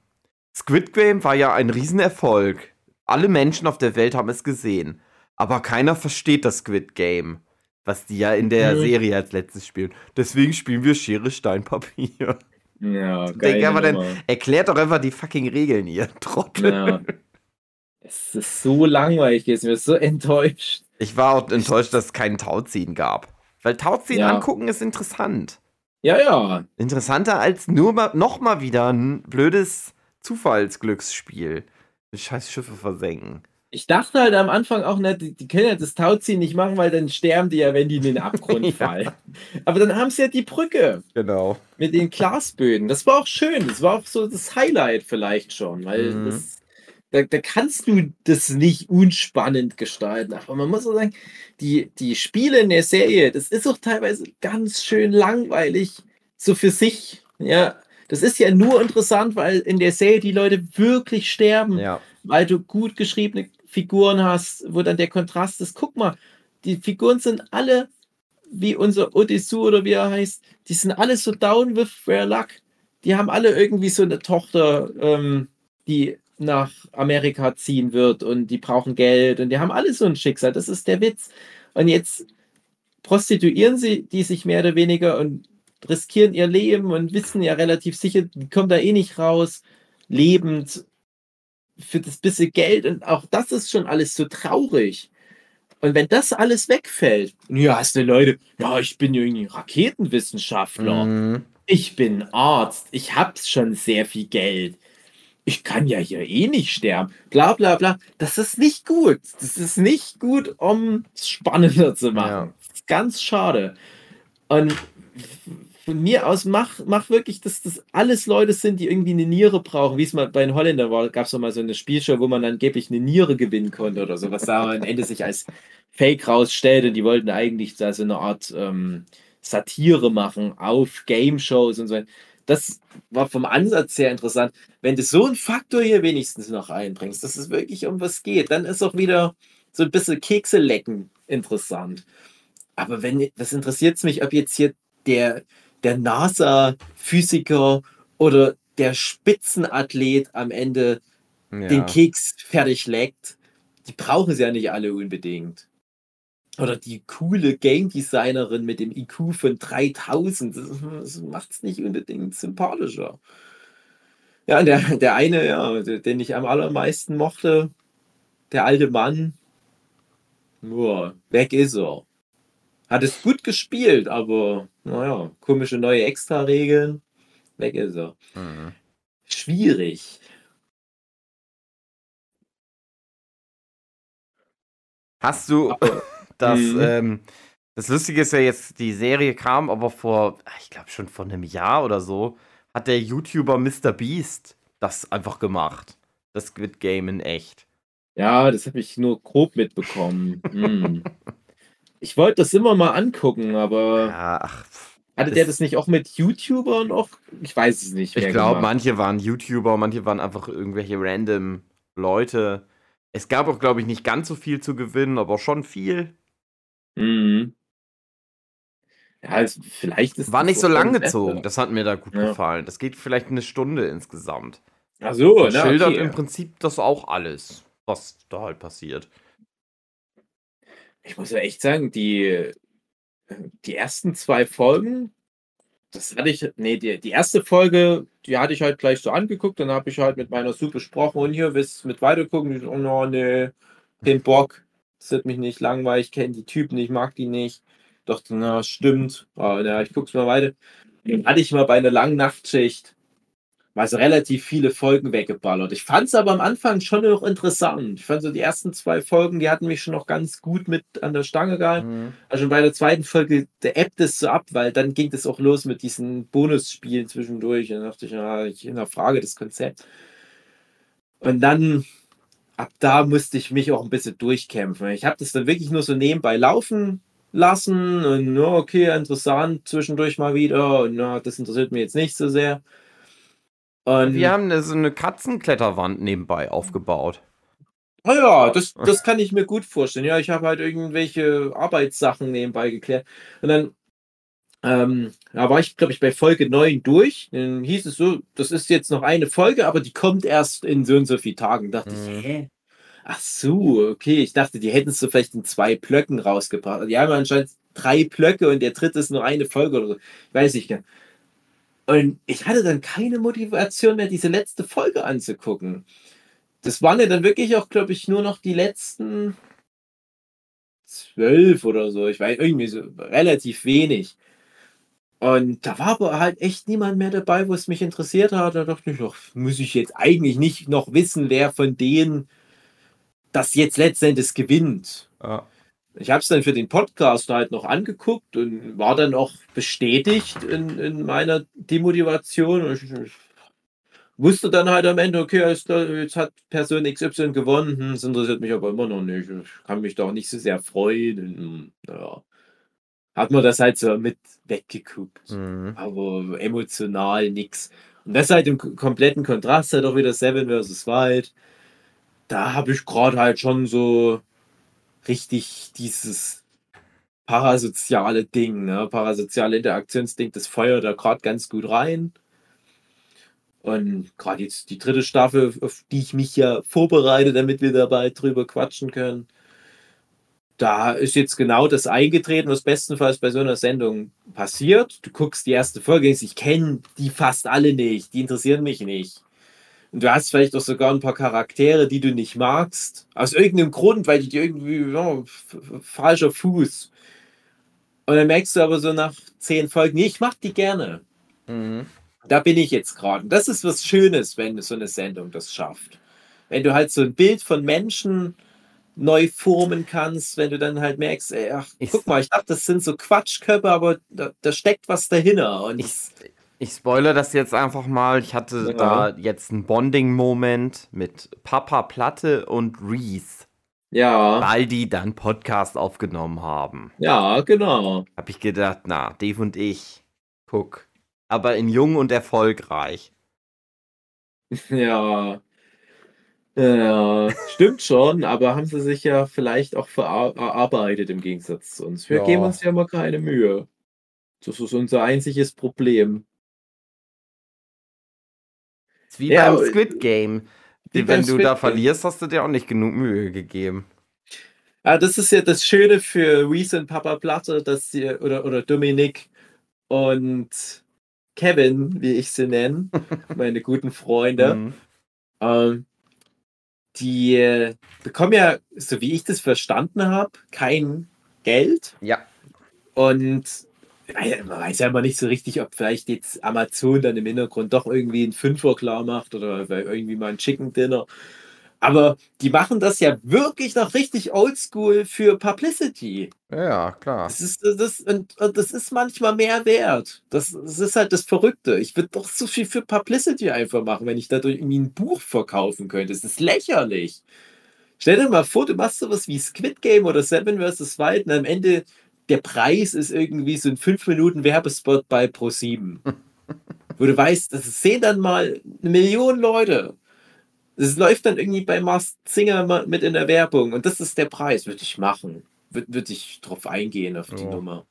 Squid Game war ja ein Riesenerfolg. Alle Menschen auf der Welt haben es gesehen. Aber keiner versteht das Squid Game. Was die ja in der Mhm. Serie als letztes spielen. Deswegen spielen wir Schere, Stein, Papier. Ja, [LAUGHS] Denk geil. aber dann- Erklärt doch einfach die fucking Regeln hier, [LAUGHS] Trottel. Ja. Es ist so langweilig gewesen, ich bin so enttäuscht. Ich war auch enttäuscht, dass es keinen Tauziehen gab. Weil Tauziehen Ja. angucken ist interessant. Ja, ja. Interessanter als nur mal, noch mal wieder ein blödes Zufallsglücksspiel. Scheiß Schiffe versenken. Ich dachte halt am Anfang auch nicht, die, die können ja das Tauziehen nicht machen, weil dann sterben die ja, wenn die in den Abgrund [LAUGHS] Ja. fallen. Aber dann haben sie ja die Brücke Genau. mit den Glasböden. Das war auch schön. Das war auch so das Highlight vielleicht schon, weil Mhm. das, da, da kannst du das nicht unspannend gestalten. Aber man muss auch sagen, die, die Spiele in der Serie, das ist auch teilweise ganz schön langweilig, so für sich. Ja, das ist ja nur interessant, weil in der Serie die Leute wirklich sterben Ja. weil du gut geschriebene Figuren hast, wo dann der Kontrast ist. Guck mal, die Figuren sind alle wie unser Odysseus oder wie er heißt, die sind alle so down with their luck. Die haben alle irgendwie so eine Tochter, ähm, die nach Amerika ziehen wird und die brauchen Geld und die haben alle so ein Schicksal. Das ist der Witz. Und jetzt prostituieren sie die sich mehr oder weniger und riskieren ihr Leben und wissen ja relativ sicher, die kommen da eh nicht raus, lebend für das bisschen Geld und auch das ist schon alles so traurig. Und wenn das alles wegfällt, ja, hast du Leute, ja, ich bin irgendwie Raketenwissenschaftler, Mhm. ich bin Arzt, ich hab schon sehr viel Geld. Ich kann ja hier eh nicht sterben. Bla bla bla. Das ist nicht gut. Das ist nicht gut, um es spannender zu machen. Ja. Das ist ganz schade. Und von mir aus mach, mach wirklich, dass das alles Leute sind, die irgendwie eine Niere brauchen, wie es mal bei den Holländern war. Gab es mal so eine Spielshow, wo man angeblich eine Niere gewinnen konnte oder so, was da am Ende sich als Fake rausstellt und die wollten eigentlich da so eine Art ähm, Satire machen auf Game-Shows und so. Das war vom Ansatz sehr interessant. Wenn du so einen Faktor hier wenigstens noch einbringst, dass es wirklich um was geht, dann ist auch wieder so ein bisschen Kekse lecken interessant. Aber wenn, was interessiert es mich, ob jetzt hier der, der NASA-Physiker oder der Spitzenathlet am Ende Ja. den Keks fertig leckt. Die brauchen sie ja nicht alle unbedingt. Oder die coole Game Designerin mit dem IQ von 3000. Das, macht es nicht unbedingt sympathischer. Ja, der, der eine, ja, den ich am allermeisten mochte, der alte Mann, boah, weg ist er. Hat es gut gespielt, aber naja, komische neue Extra-Regeln, weg ist er. Mhm. Schwierig. Hast du [LAUGHS] das, Mhm. ähm, das Lustige ist ja jetzt, die Serie kam aber vor, ich glaube schon vor einem Jahr oder so, hat der YouTuber Mr. Beast das einfach gemacht. Das Squid Game in echt. Ja, das habe ich nur grob mitbekommen. [LAUGHS] Hm. Ich wollte das immer mal angucken, aber Ja, ach, hatte das- der das nicht auch mit YouTubern auch? Ich weiß es nicht. ich glaube, manche waren YouTuber, manche waren einfach irgendwelche random Leute. Es gab auch, glaube ich, nicht ganz so viel zu gewinnen, aber schon viel. Mhm. Ja, es, vielleicht ist War nicht so lang gezogen. Das hat mir da gut Ja. gefallen. Das geht vielleicht eine Stunde insgesamt. Ach so, Das na, schildert okay. im Prinzip das auch alles, was da halt passiert. Ich muss ja echt sagen, die, die ersten zwei Folgen, das hatte ich, nee, die, die erste Folge, die hatte ich halt gleich so angeguckt, dann habe ich halt mit meiner Sue besprochen und hier, willst du mit weitergucken? Ich oh no, nee, den Bock, das wird mich nicht langweilig, ich kenne die Typen, ich mag die nicht. Doch, na, stimmt, oh, na, ich guck's mal weiter. Dann hatte ich mal bei einer langen Nachtschicht mal so relativ viele Folgen weggeballert. Ich fand es aber am Anfang schon noch interessant. Ich fand so die ersten zwei Folgen, die hatten mich schon noch ganz gut mit an der Stange gehalten. Mhm. Also bei der zweiten Folge, der App das so ab, weil dann ging das auch los mit diesen Bonusspielen zwischendurch. Und dann dachte ich, ja, ich hinterfrage das Konzept. Und dann, ab da musste ich mich auch ein bisschen durchkämpfen. Ich habe das dann wirklich nur so nebenbei laufen lassen und ja, okay, interessant, zwischendurch mal wieder. Und ja, das interessiert mich jetzt nicht so sehr. Und Wir haben so eine Katzenkletterwand nebenbei aufgebaut. Ah ja, das, das kann ich mir gut vorstellen. Ja, ich habe halt irgendwelche Arbeitssachen nebenbei geklärt. Und dann ähm, da war ich, glaube ich, bei Folge 9 durch. Dann hieß es so, das ist jetzt noch eine Folge, aber die kommt erst in so und so vielen Tagen. Da dachte Mhm. ich, hä? Ach so, okay. Ich dachte, die hätten es so vielleicht in zwei Blöcken rausgebracht. Die haben anscheinend drei Blöcke und der dritte ist nur eine Folge oder so. Ich weiß nicht. Und ich hatte dann keine Motivation mehr, diese letzte Folge anzugucken. Das waren ja dann wirklich auch, glaube ich, nur noch die letzten zwölf oder so. Ich weiß irgendwie so relativ wenig. Und da war aber halt echt niemand mehr dabei, wo es mich interessiert hat. Da dachte ich, doch, muss ich jetzt eigentlich nicht noch wissen, wer von denen das jetzt letztendlich gewinnt. Ja. Ich habe es dann für den Podcast halt noch angeguckt und war dann auch bestätigt in, in meiner Demotivation. Und ich, ich wusste dann halt am Ende, okay, jetzt hat Person XY gewonnen. Hm, das interessiert mich aber immer noch nicht. Ich kann mich da auch nicht so sehr freuen. Hm, naja, hat man das halt so mit weggeguckt. Mhm. Aber emotional nix. Und das halt im kompletten Kontrast halt auch wieder Seven vs. Wild. Da habe ich gerade halt schon so richtig dieses parasoziale Ding, ne? parasoziale Interaktionsding, das feuert da gerade ganz gut rein. Und gerade jetzt die dritte Staffel, auf die ich mich ja vorbereite, damit wir dabei drüber quatschen können. Da ist jetzt genau das eingetreten, was bestenfalls bei so einer Sendung passiert. Du guckst die erste Folge, ich kenne die fast alle nicht, die interessieren mich nicht. Und du hast vielleicht auch sogar ein paar Charaktere, die du nicht magst. Aus irgendeinem Grund, weil die dir irgendwie ja, falscher Fuß. Und dann merkst du aber so nach zehn Folgen, nee, ich mag die gerne. Mhm. Da bin ich jetzt gerade. Und Das ist was Schönes, wenn so eine Sendung das schafft. Wenn du halt so ein Bild von Menschen neu formen kannst, wenn du dann halt merkst, ey, ach, Ich- guck mal, ich dachte, das sind so Quatschköpfe, aber da, da steckt was dahinter. Und Ich, ich spoilere das jetzt einfach mal. Ich hatte Ja. da jetzt einen Bonding-Moment mit Papa Platte und Reese, ja, weil die dann Podcast aufgenommen haben. ja, genau. Hab ich gedacht, na, Dave und ich, guck. Aber in jung und erfolgreich. [LAUGHS] Ja. Ja, stimmt schon, aber haben sie sich ja vielleicht auch verar- erarbeitet im Gegensatz zu uns. Wir Ja. geben uns ja mal keine Mühe. Das ist unser einziges Problem. Ist wie Ja, beim aber- Squid Game. Wie Wenn du Squid da verlierst, hast du dir auch nicht genug Mühe gegeben. Ah, das ist ja das Schöne für Reese und Papa Platte, dass sie, oder, oder Dominik und Kevin, wie ich sie nenne, [LAUGHS] meine guten Freunde, Mhm. ähm, die äh, bekommen ja, so wie ich das verstanden habe, kein Geld. Ja. Und ja, man weiß ja immer nicht so richtig, ob vielleicht jetzt Amazon dann im Hintergrund doch irgendwie einen Fünfer klar macht oder irgendwie mal ein Chicken Dinner. Aber die machen das ja wirklich noch richtig oldschool für Publicity. Ja, klar. Das ist, das, und, und das ist manchmal mehr wert. Das, das ist halt das Verrückte. Ich würde doch so viel für Publicity einfach machen, wenn ich dadurch irgendwie ein Buch verkaufen könnte. Das ist lächerlich. Stell dir mal vor, du machst sowas wie Squid Game oder Seven vs. Wild und am Ende der Preis ist irgendwie so ein 5 Minuten Werbespot bei Pro7. [LAUGHS] Wo du weißt, das sehen dann mal eine Million Leute. Das läuft dann irgendwie bei Mars Singer mit in der Werbung und das ist der Preis. Würde ich machen. Würde würd ich drauf eingehen, auf die Ja. Nummer.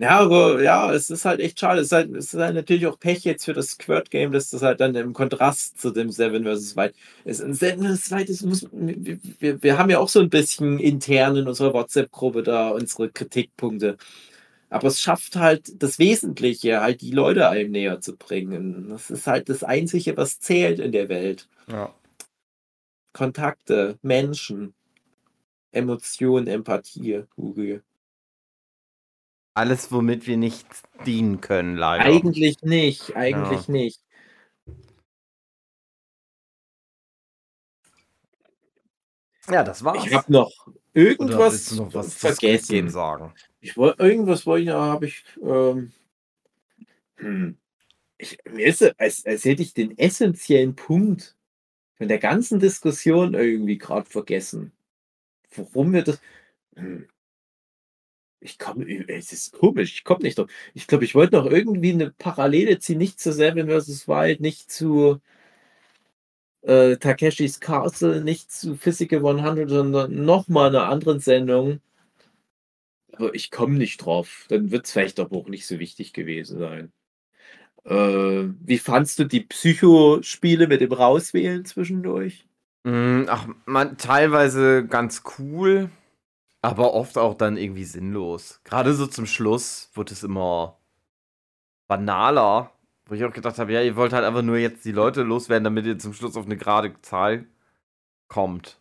Ja, aber ja, es ist halt echt schade. Es ist halt, es ist halt natürlich auch Pech jetzt für das Squirt-Game, dass das halt dann im Kontrast zu dem Seven vs. Wild ist. Und Seven vs. Wild ist, muss, wir, wir, haben ja auch so ein bisschen intern in unserer WhatsApp-Gruppe da unsere Kritikpunkte. Aber es schafft halt das Wesentliche, halt die Leute einem näher zu bringen. Das ist halt das Einzige, was zählt in der Welt. Ja. Kontakte, Menschen, Emotionen, Empathie, Hugo. Alles, womit wir nicht dienen können, leider. Eigentlich nicht, eigentlich Ja. nicht. Ja, das war's. Ich habe noch irgendwas noch was vergessen. sagen? Ich wollte irgendwas wollte ich noch, habe ich. Ähm, hm. ich mir ist als, als hätte ich den essentiellen Punkt von der ganzen Diskussion irgendwie gerade vergessen. Warum wir das. Hm. Ich komme, es ist komisch, ich komme nicht drauf. Ich glaube, ich wollte noch irgendwie eine Parallele ziehen, nicht zu Seven vs. Wild, nicht zu äh, Takeshis Castle, nicht zu Physical 100, sondern nochmal einer anderen Sendung. Aber ich komme nicht drauf. Dann wird es vielleicht auch nicht so wichtig gewesen sein. Äh, wie fandst du die Psychospiele mit dem Rauswählen zwischendurch? Mm, ach, man, teilweise ganz cool, aber oft auch dann irgendwie sinnlos. Gerade so zum Schluss wird es immer banaler, wo ich auch gedacht habe, ja, ihr wollt halt einfach nur jetzt die Leute loswerden, damit ihr zum Schluss auf eine gerade Zahl kommt.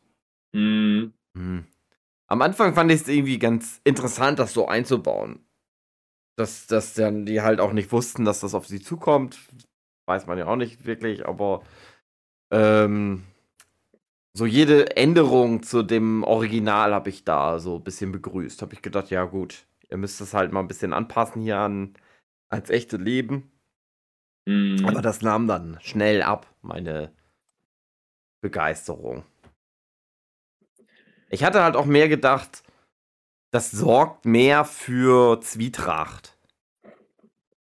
Mhm. Hm. Am Anfang fand ich es irgendwie ganz interessant, das so einzubauen. Dass, dass dann die halt auch nicht wussten, dass das auf sie zukommt. Weiß man ja auch nicht wirklich, aber ähm, so jede Änderung zu dem Original habe ich da so ein bisschen begrüßt. Habe ich gedacht, ja gut, ihr müsst es halt mal ein bisschen anpassen hier an als echte Leben. Mhm. Aber das nahm dann schnell ab, meine Begeisterung. Ich hatte halt auch mehr gedacht, das sorgt mehr für Zwietracht.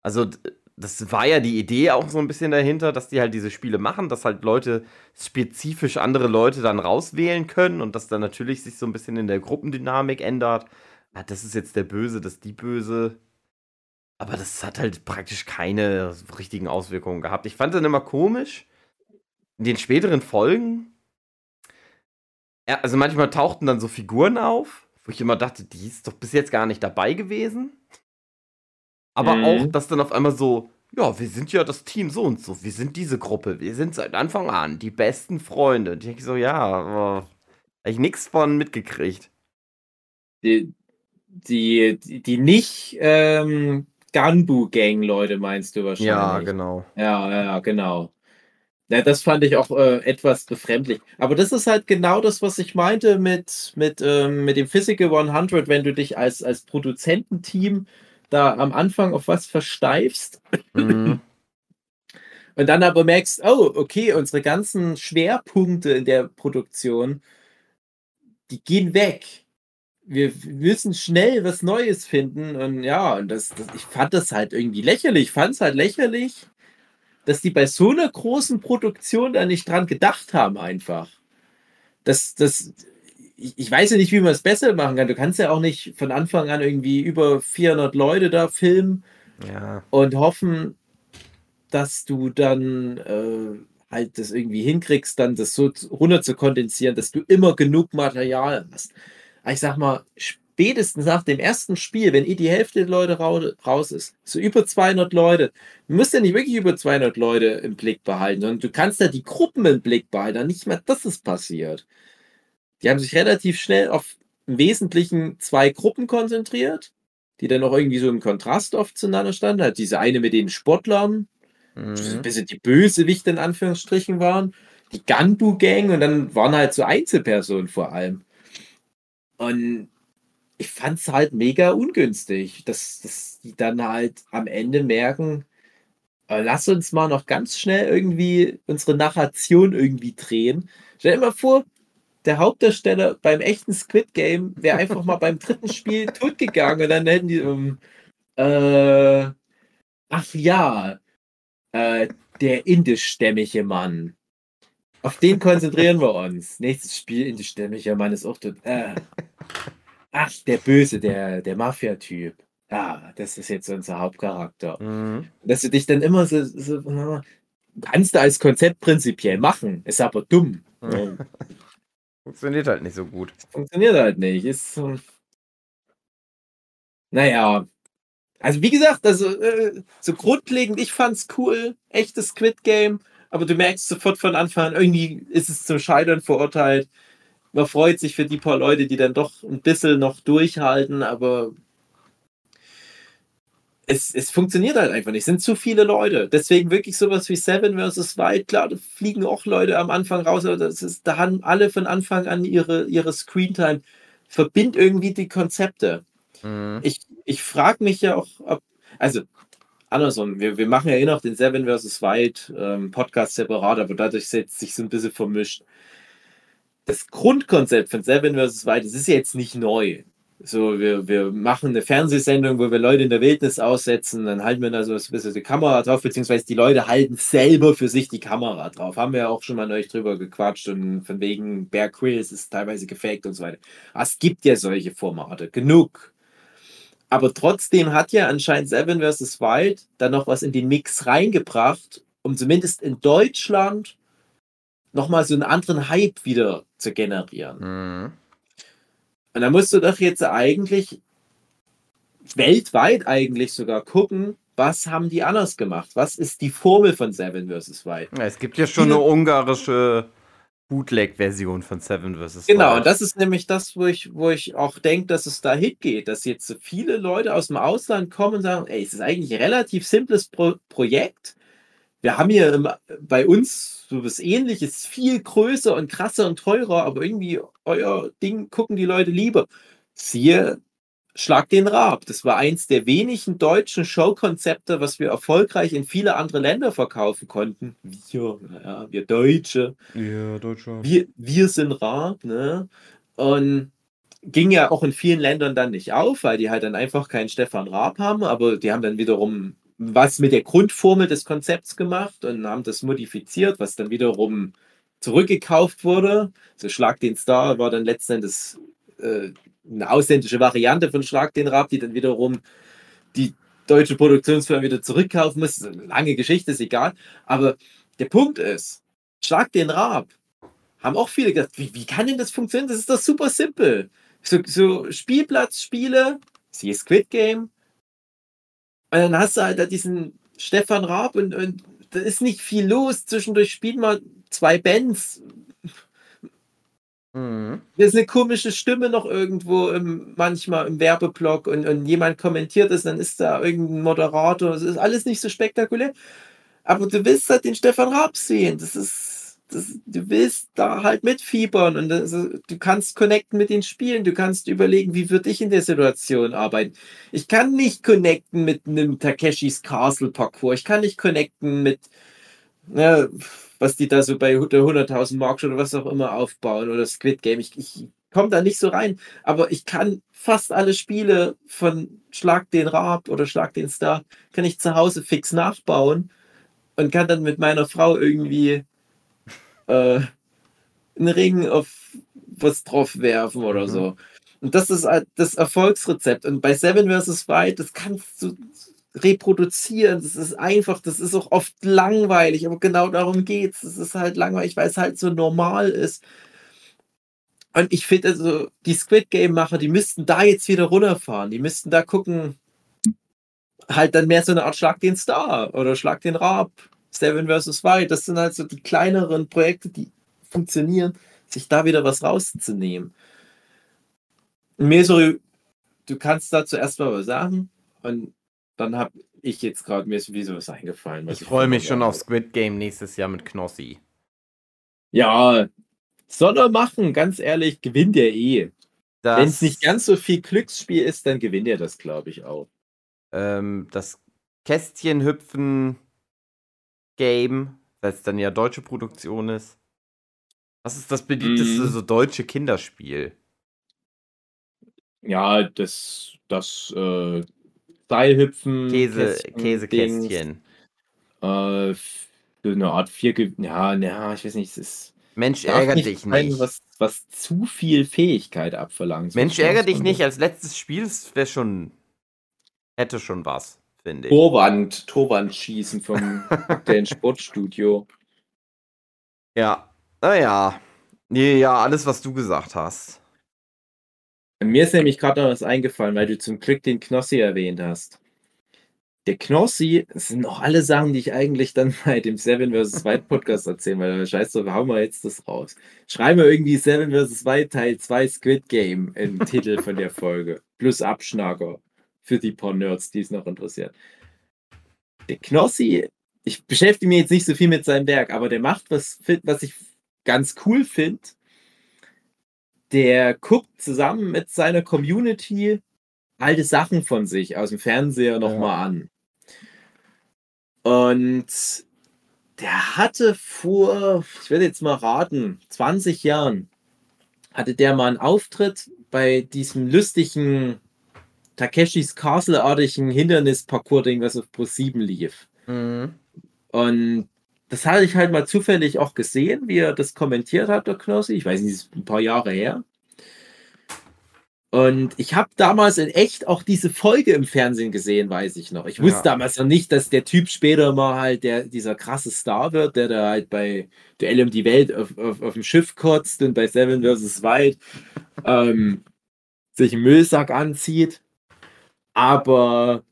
Also, das war ja die Idee auch so ein bisschen dahinter, dass die halt diese Spiele machen, dass halt Leute spezifisch andere Leute dann rauswählen können und dass dann natürlich sich so ein bisschen in der Gruppendynamik ändert. Ah, das ist jetzt der Böse, das ist die Böse. Aber das hat halt praktisch keine richtigen Auswirkungen gehabt. Ich fand dann immer komisch, in den späteren Folgen, also manchmal tauchten dann so Figuren auf, wo ich immer dachte, die ist doch bis jetzt gar nicht dabei gewesen. Aber Mhm. auch, dass dann auf einmal so, ja, wir sind ja das Team so und so, wir sind diese Gruppe, wir sind seit Anfang an die besten Freunde. Und ich denke so, ja, aber hab ich nichts von mitgekriegt. Die, die, die, nicht ähm, Gunbu-Gang-Leute meinst du wahrscheinlich. Ja, genau. Ja, ja, genau. Ja, das fand ich auch äh, etwas befremdlich. Aber das ist halt genau das, was ich meinte mit, mit, ähm, mit dem Physical 100, wenn du dich als, als Produzententeam da am Anfang auf was versteifst Mhm. [LAUGHS] und dann aber merkst, oh, okay, unsere ganzen Schwerpunkte in der Produktion, die gehen weg. Wir müssen schnell was Neues finden und ja, und das, das ich fand das halt irgendwie lächerlich. Ich fand es halt lächerlich, dass die bei so einer großen Produktion da nicht dran gedacht haben, einfach. Das, das, ich, ich weiß ja nicht, wie man es besser machen kann. Du kannst ja auch nicht von Anfang an irgendwie über 400 Leute da filmen Ja. und hoffen, dass du dann äh, halt das irgendwie hinkriegst, dann das so runter zu kondensieren, dass du immer genug Material hast. Ich sag mal, spätestens nach dem ersten Spiel, wenn eh die Hälfte der Leute rau raus ist, so über 200 Leute, du musst ja nicht wirklich über 200 Leute im Blick behalten, sondern du kannst ja die Gruppen im Blick behalten. Nicht mal das ist passiert. Die haben sich relativ schnell auf im Wesentlichen zwei Gruppen konzentriert, die dann auch irgendwie so im Kontrast oft zueinander standen. Halt diese eine mit den Sportlern, so ein Mhm. bisschen die Bösewichte in Anführungsstrichen waren, die Ganbu-Gang und dann waren halt so Einzelpersonen vor allem. Und ich fand es halt mega ungünstig, dass, dass die dann halt am Ende merken, äh, lass uns mal noch ganz schnell irgendwie unsere Narration irgendwie drehen. Stell dir mal vor, der Hauptdarsteller beim echten Squid Game wäre einfach mal beim dritten Spiel [LAUGHS] totgegangen und dann hätten die, ähm, äh, ach ja, äh, der indischstämmige Mann. Auf den konzentrieren wir uns. Nächstes Spiel, indischstämmiger Mann ist auch tot. Äh. Ach, der Böse, der, der Mafia-Typ. Ja, das ist jetzt unser Hauptcharakter. Mhm. Dass du dich dann immer so, so na, kannst du als Konzept prinzipiell machen, ist aber dumm. [LAUGHS] Mhm. Funktioniert halt nicht so gut. Funktioniert halt nicht. Ist so. Naja. Also wie gesagt, also äh, so grundlegend, ich fand's cool, echtes Squid Game, aber du merkst sofort von Anfang an, irgendwie ist es zum Scheitern verurteilt. Man freut sich für die paar Leute, die dann doch ein bisschen noch durchhalten, aber es, es funktioniert halt einfach nicht. Es sind zu viele Leute. Deswegen wirklich sowas wie Seven vs. Wild, klar, da fliegen auch Leute am Anfang raus, aber das ist, da haben alle von Anfang an ihre, ihre Screentime. Verbind irgendwie die Konzepte. Mhm. Ich, ich frage mich ja auch, ob, also andersrum, wir, wir machen ja eh noch den Seven vs. Wild ähm, Podcast separat, aber dadurch setzt sich so ein bisschen vermischt. Das Grundkonzept von Seven vs. Wild, das ist ja jetzt nicht neu. So, wir, wir machen eine Fernsehsendung, wo wir Leute in der Wildnis aussetzen, dann halten wir da so ein bisschen die Kamera drauf, beziehungsweise die Leute halten selber für sich die Kamera drauf. Haben wir ja auch schon mal neulich drüber gequatscht und von wegen Bear Grylls ist teilweise gefaked und so weiter. Aber es gibt ja solche Formate, genug. Aber trotzdem hat ja anscheinend Seven vs. Wild da noch was in den Mix reingebracht, um zumindest in Deutschland nochmal so einen anderen Hype wieder zu generieren. Mhm. Und da musst du doch jetzt eigentlich weltweit eigentlich sogar gucken, was haben die anders gemacht? Was ist die Formel von Seven vs. Wild? Ja, es gibt ja schon eine ungarische Bootleg-Version von Seven vs. Genau, Wild. und das ist nämlich das, wo ich, wo ich auch denke, dass es da hingeht, dass jetzt so viele Leute aus dem Ausland kommen und sagen, ey, es ist eigentlich ein relativ simples Pro Projekt. Wir haben hier im, bei uns so was ähnliches, viel größer und krasser und teurer, aber irgendwie euer Ding gucken die Leute lieber. Siehe Schlag den Rab. Das war eins der wenigen deutschen Showkonzepte, was wir erfolgreich in viele andere Länder verkaufen konnten. Wir, ja, wir Deutsche. Ja, Deutschland. Wir, wir sind Rab, ne? Und ging ja auch in vielen Ländern dann nicht auf, weil die halt dann einfach keinen Stefan Raab haben, aber die haben dann wiederum was mit der Grundformel des Konzepts gemacht und haben das modifiziert, was dann wiederum zurückgekauft wurde. So Schlag den Star war dann letztendlich äh, eine ausländische Variante von Schlag den Rab, die dann wiederum die deutsche Produktionsfirma wieder zurückkaufen muss. Das ist eine lange Geschichte, ist egal. Aber der Punkt ist, Schlag den Rab. Haben auch viele gedacht, wie, wie kann denn das funktionieren? Das ist doch super simpel. So, so Spielplatzspiele, siehe Squid Game. Und dann hast du halt da diesen Stefan Raab und, und da ist nicht viel los. Zwischendurch spielt man zwei Bands. Mhm. Da ist eine komische Stimme noch irgendwo im, manchmal im Werbeblock und, und jemand kommentiert es, dann ist da irgendein Moderator. Es ist alles nicht so spektakulär. Aber du willst halt den Stefan Raab sehen. Das ist, das, du willst da halt mitfiebern und das, du kannst connecten mit den Spielen. Du kannst überlegen, wie würde ich in der Situation arbeiten. Ich kann nicht connecten mit einem Takeshis Castle Parcours. Ich kann nicht connecten mit, ja, was die da so bei der 100.000 Mark oder was auch immer aufbauen oder Squid Game. Ich, ich komme da nicht so rein, aber ich kann fast alle Spiele von Schlag den Rab oder Schlag den Star, kann ich zu Hause fix nachbauen und kann dann mit meiner Frau irgendwie äh, einen Ring auf was drauf werfen oder Mhm. so. Und das ist halt das Erfolgsrezept. Und bei Seven vs. Wild, das kannst du reproduzieren. Das ist einfach, das ist auch oft langweilig, aber genau darum geht's. Es ist halt langweilig, weil es halt so normal ist. Und ich finde also, die Squid Game-Macher, die müssten da jetzt wieder runterfahren. Die müssten da gucken, halt dann mehr so eine Art Schlag den Star oder Schlag den Rab, Seven vs. Wild. Das sind halt so die kleineren Projekte, die funktionieren, sich da wieder was rauszunehmen. Mir so, du kannst da zuerst mal was sagen und dann habe ich jetzt gerade mir sowieso was eingefallen. was Ich freue mich schon auf Squid Game nächstes Jahr mit Knossi. Ja, soll er machen, ganz ehrlich, gewinnt er eh. Wenn es nicht ganz so viel Glücksspiel ist, dann gewinnt er das, glaube ich, auch. ähm, das Kästchenhüpfen Game, weil es dann ja deutsche Produktion ist. Was ist das beliebteste Mhm. so deutsche Kinderspiel? Ja, das, das äh, Seilhüpfen, Käse, Kästchen, Käsekästchen. Äh, eine Art vier, ja, ja, ich weiß nicht, es ist Mensch, darf ärger nicht dich sein, nicht. Was, was zu viel Fähigkeit abverlangt. Mensch, Spaß ärger dich nicht. Als letztes Spiel wäre schon. Hätte schon was, finde ich. Torwand, Torwand schießen vom [LAUGHS] aktuellen Sportstudio. Ja. Naja. Nee, ja, alles, was du gesagt hast. Mir ist nämlich gerade noch was eingefallen, weil du zum Glück den Knossi erwähnt hast. Der Knossi, das sind noch alle Sachen, die ich eigentlich dann [LAUGHS] bei dem Seven vs. Wild Podcast erzählen, weil scheiße, hauen wir jetzt das raus. Schreiben wir irgendwie Seven vs. Wild Teil 2 Squid Game im Titel von der Folge. Plus Abschnacker für die paar Nerds, die es noch interessiert. Der Knossi, ich beschäftige mich jetzt nicht so viel mit seinem Werk, aber der macht was, was ich ganz cool finde. Der guckt zusammen mit seiner Community alte Sachen von sich aus dem Fernseher nochmal an. Und der hatte vor, ich werde jetzt mal raten, 20 Jahren, hatte der mal einen Auftritt bei diesem lustigen Takeshis Castle-artigen Hindernis-Parcours-Ding, was auf Pro 7 lief. Mhm. Und das hatte ich halt mal zufällig auch gesehen, wie er das kommentiert hat, der Knossi. Ich weiß nicht, ist ein paar Jahre her. Und ich habe damals in echt auch diese Folge im Fernsehen gesehen, weiß ich noch. Ich wusste Ja. damals noch nicht, dass der Typ später mal halt der, dieser krasse Star wird, der da halt bei Duell um die Welt auf, auf, auf dem Schiff kotzt und bei Seven vs. Wild ähm, sich einen Müllsack anzieht. Aber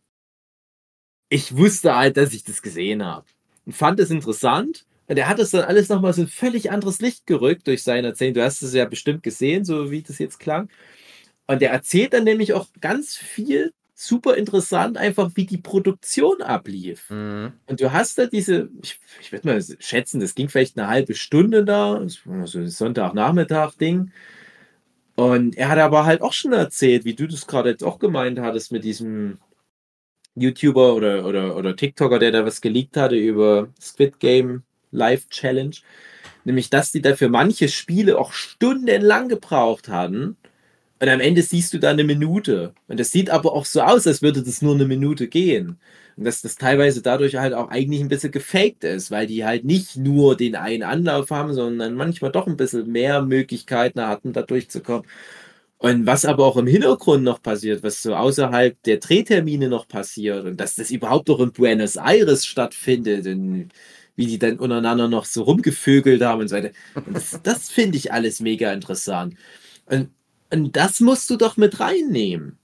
ich wusste halt, dass ich das gesehen habe. Und fand es interessant. Und er hat es dann alles nochmal so ein völlig anderes Licht gerückt durch seine Erzählung. Du hast es ja bestimmt gesehen, so wie das jetzt klang. Und er erzählt dann nämlich auch ganz viel super interessant, einfach wie die Produktion ablief. Mhm. Und du hast da diese, ich, ich würde mal schätzen, das ging vielleicht eine halbe Stunde da, das so ein Sonntagnachmittag-Ding. Und er hat aber halt auch schon erzählt, wie du das gerade jetzt auch gemeint hattest mit diesem YouTuber oder, oder, oder TikToker, der da was geleakt hatte über Squid Game Live Challenge. Nämlich, dass die da für manche Spiele auch stundenlang gebraucht hatten. Und am Ende siehst du da eine Minute. Und das sieht aber auch so aus, als würde das nur eine Minute gehen. Und dass das teilweise dadurch halt auch eigentlich ein bisschen gefaked ist, weil die halt nicht nur den einen Anlauf haben, sondern manchmal doch ein bisschen mehr Möglichkeiten hatten, da durchzukommen. Und was aber auch im Hintergrund noch passiert, was so außerhalb der Drehtermine noch passiert und dass das überhaupt noch in Buenos Aires stattfindet und wie die dann untereinander noch so rumgevögelt haben und so weiter. Und das, das finde ich alles mega interessant. Und, und das musst du doch mit reinnehmen.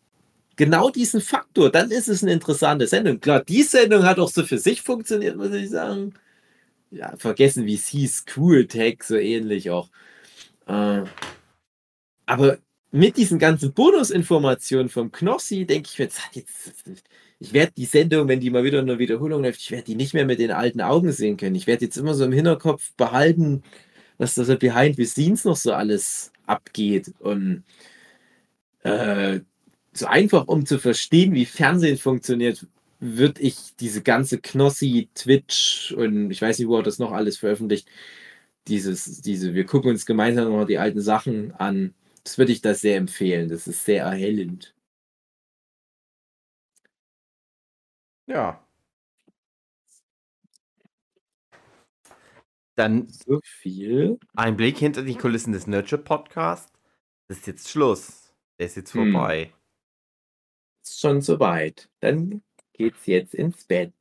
Genau diesen Faktor, dann ist es eine interessante Sendung. Klar, die Sendung hat auch so für sich funktioniert, muss ich sagen. Ja, vergessen, wie es hieß, Cool Tech, so ähnlich auch. Äh, aber mit diesen ganzen Bonusinformationen vom Knossi, denke ich mir, ich werde die Sendung, wenn die mal wieder eine Wiederholung läuft, ich werde die nicht mehr mit den alten Augen sehen können. Ich werde jetzt immer so im Hinterkopf behalten, was da so behind the scenes noch so alles abgeht. Und äh, so einfach, um zu verstehen, wie Fernsehen funktioniert, würde ich diese ganze Knossi, Twitch und ich weiß nicht, wo er das noch alles veröffentlicht, dieses, diese, wir gucken uns gemeinsam noch die alten Sachen an. Das würde ich das sehr empfehlen. Das ist sehr erhellend. Ja. Dann So viel. ein Blick hinter die Kulissen des Nurture Podcasts. Das ist jetzt Schluss. Der ist jetzt Hm. vorbei. Ist schon soweit. Dann geht's jetzt ins Bett.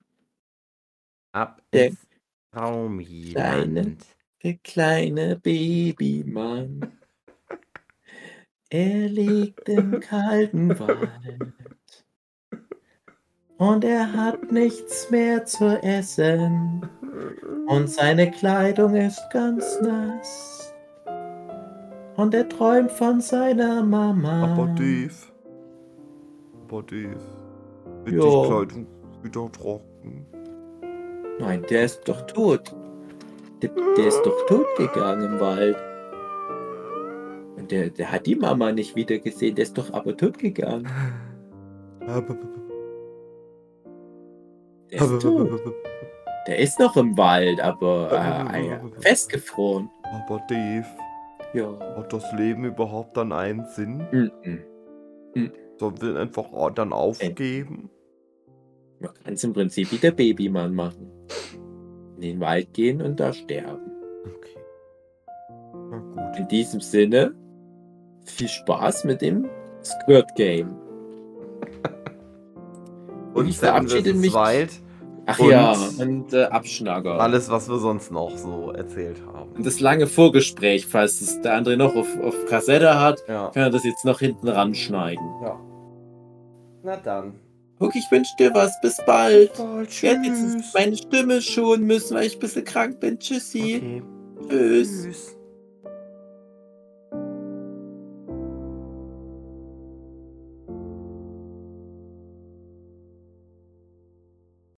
Ab Der ins Traumland. Der kleine Babymann. [LAUGHS] Er liegt im kalten Wald. Und er hat nichts mehr zu essen. Und seine Kleidung ist ganz nass. Und er träumt von seiner Mama. Aber Dave. Aber Dave. Wird die Kleidung wieder trocken? Nein, der ist doch tot. Der, der ist doch tot gegangen im Wald. Und der, der hat die Mama nicht wieder gesehen. Der ist doch aber tot gegangen. [LAUGHS] Der ist [LAUGHS] tot. Der ist noch im Wald, aber äh, festgefroren. Aber Dave, Ja. hat das Leben überhaupt dann einen Sinn? Mhm. Sollen wir einfach dann aufgeben? Man kann es im Prinzip wie der Babymann machen. In den Wald gehen und da sterben. Okay. Na gut. In diesem Sinne, viel Spaß mit dem Squirt Game. Und ich verabschiede mich. Wild, Ach Und- ja, und äh, Abschnagger. alles, was wir sonst noch so erzählt haben. Und das lange Vorgespräch, falls es der andere noch auf, auf Kassette hat, Ja. kann er das jetzt noch hinten ranschneiden. ja. Na dann. Guck, ich wünsche dir was. Bis bald. Oh, Ich werde jetzt meine Stimme schonen müssen, weil ich ein bisschen krank bin. Tschüssi. Okay. Tschüss. Tschüss.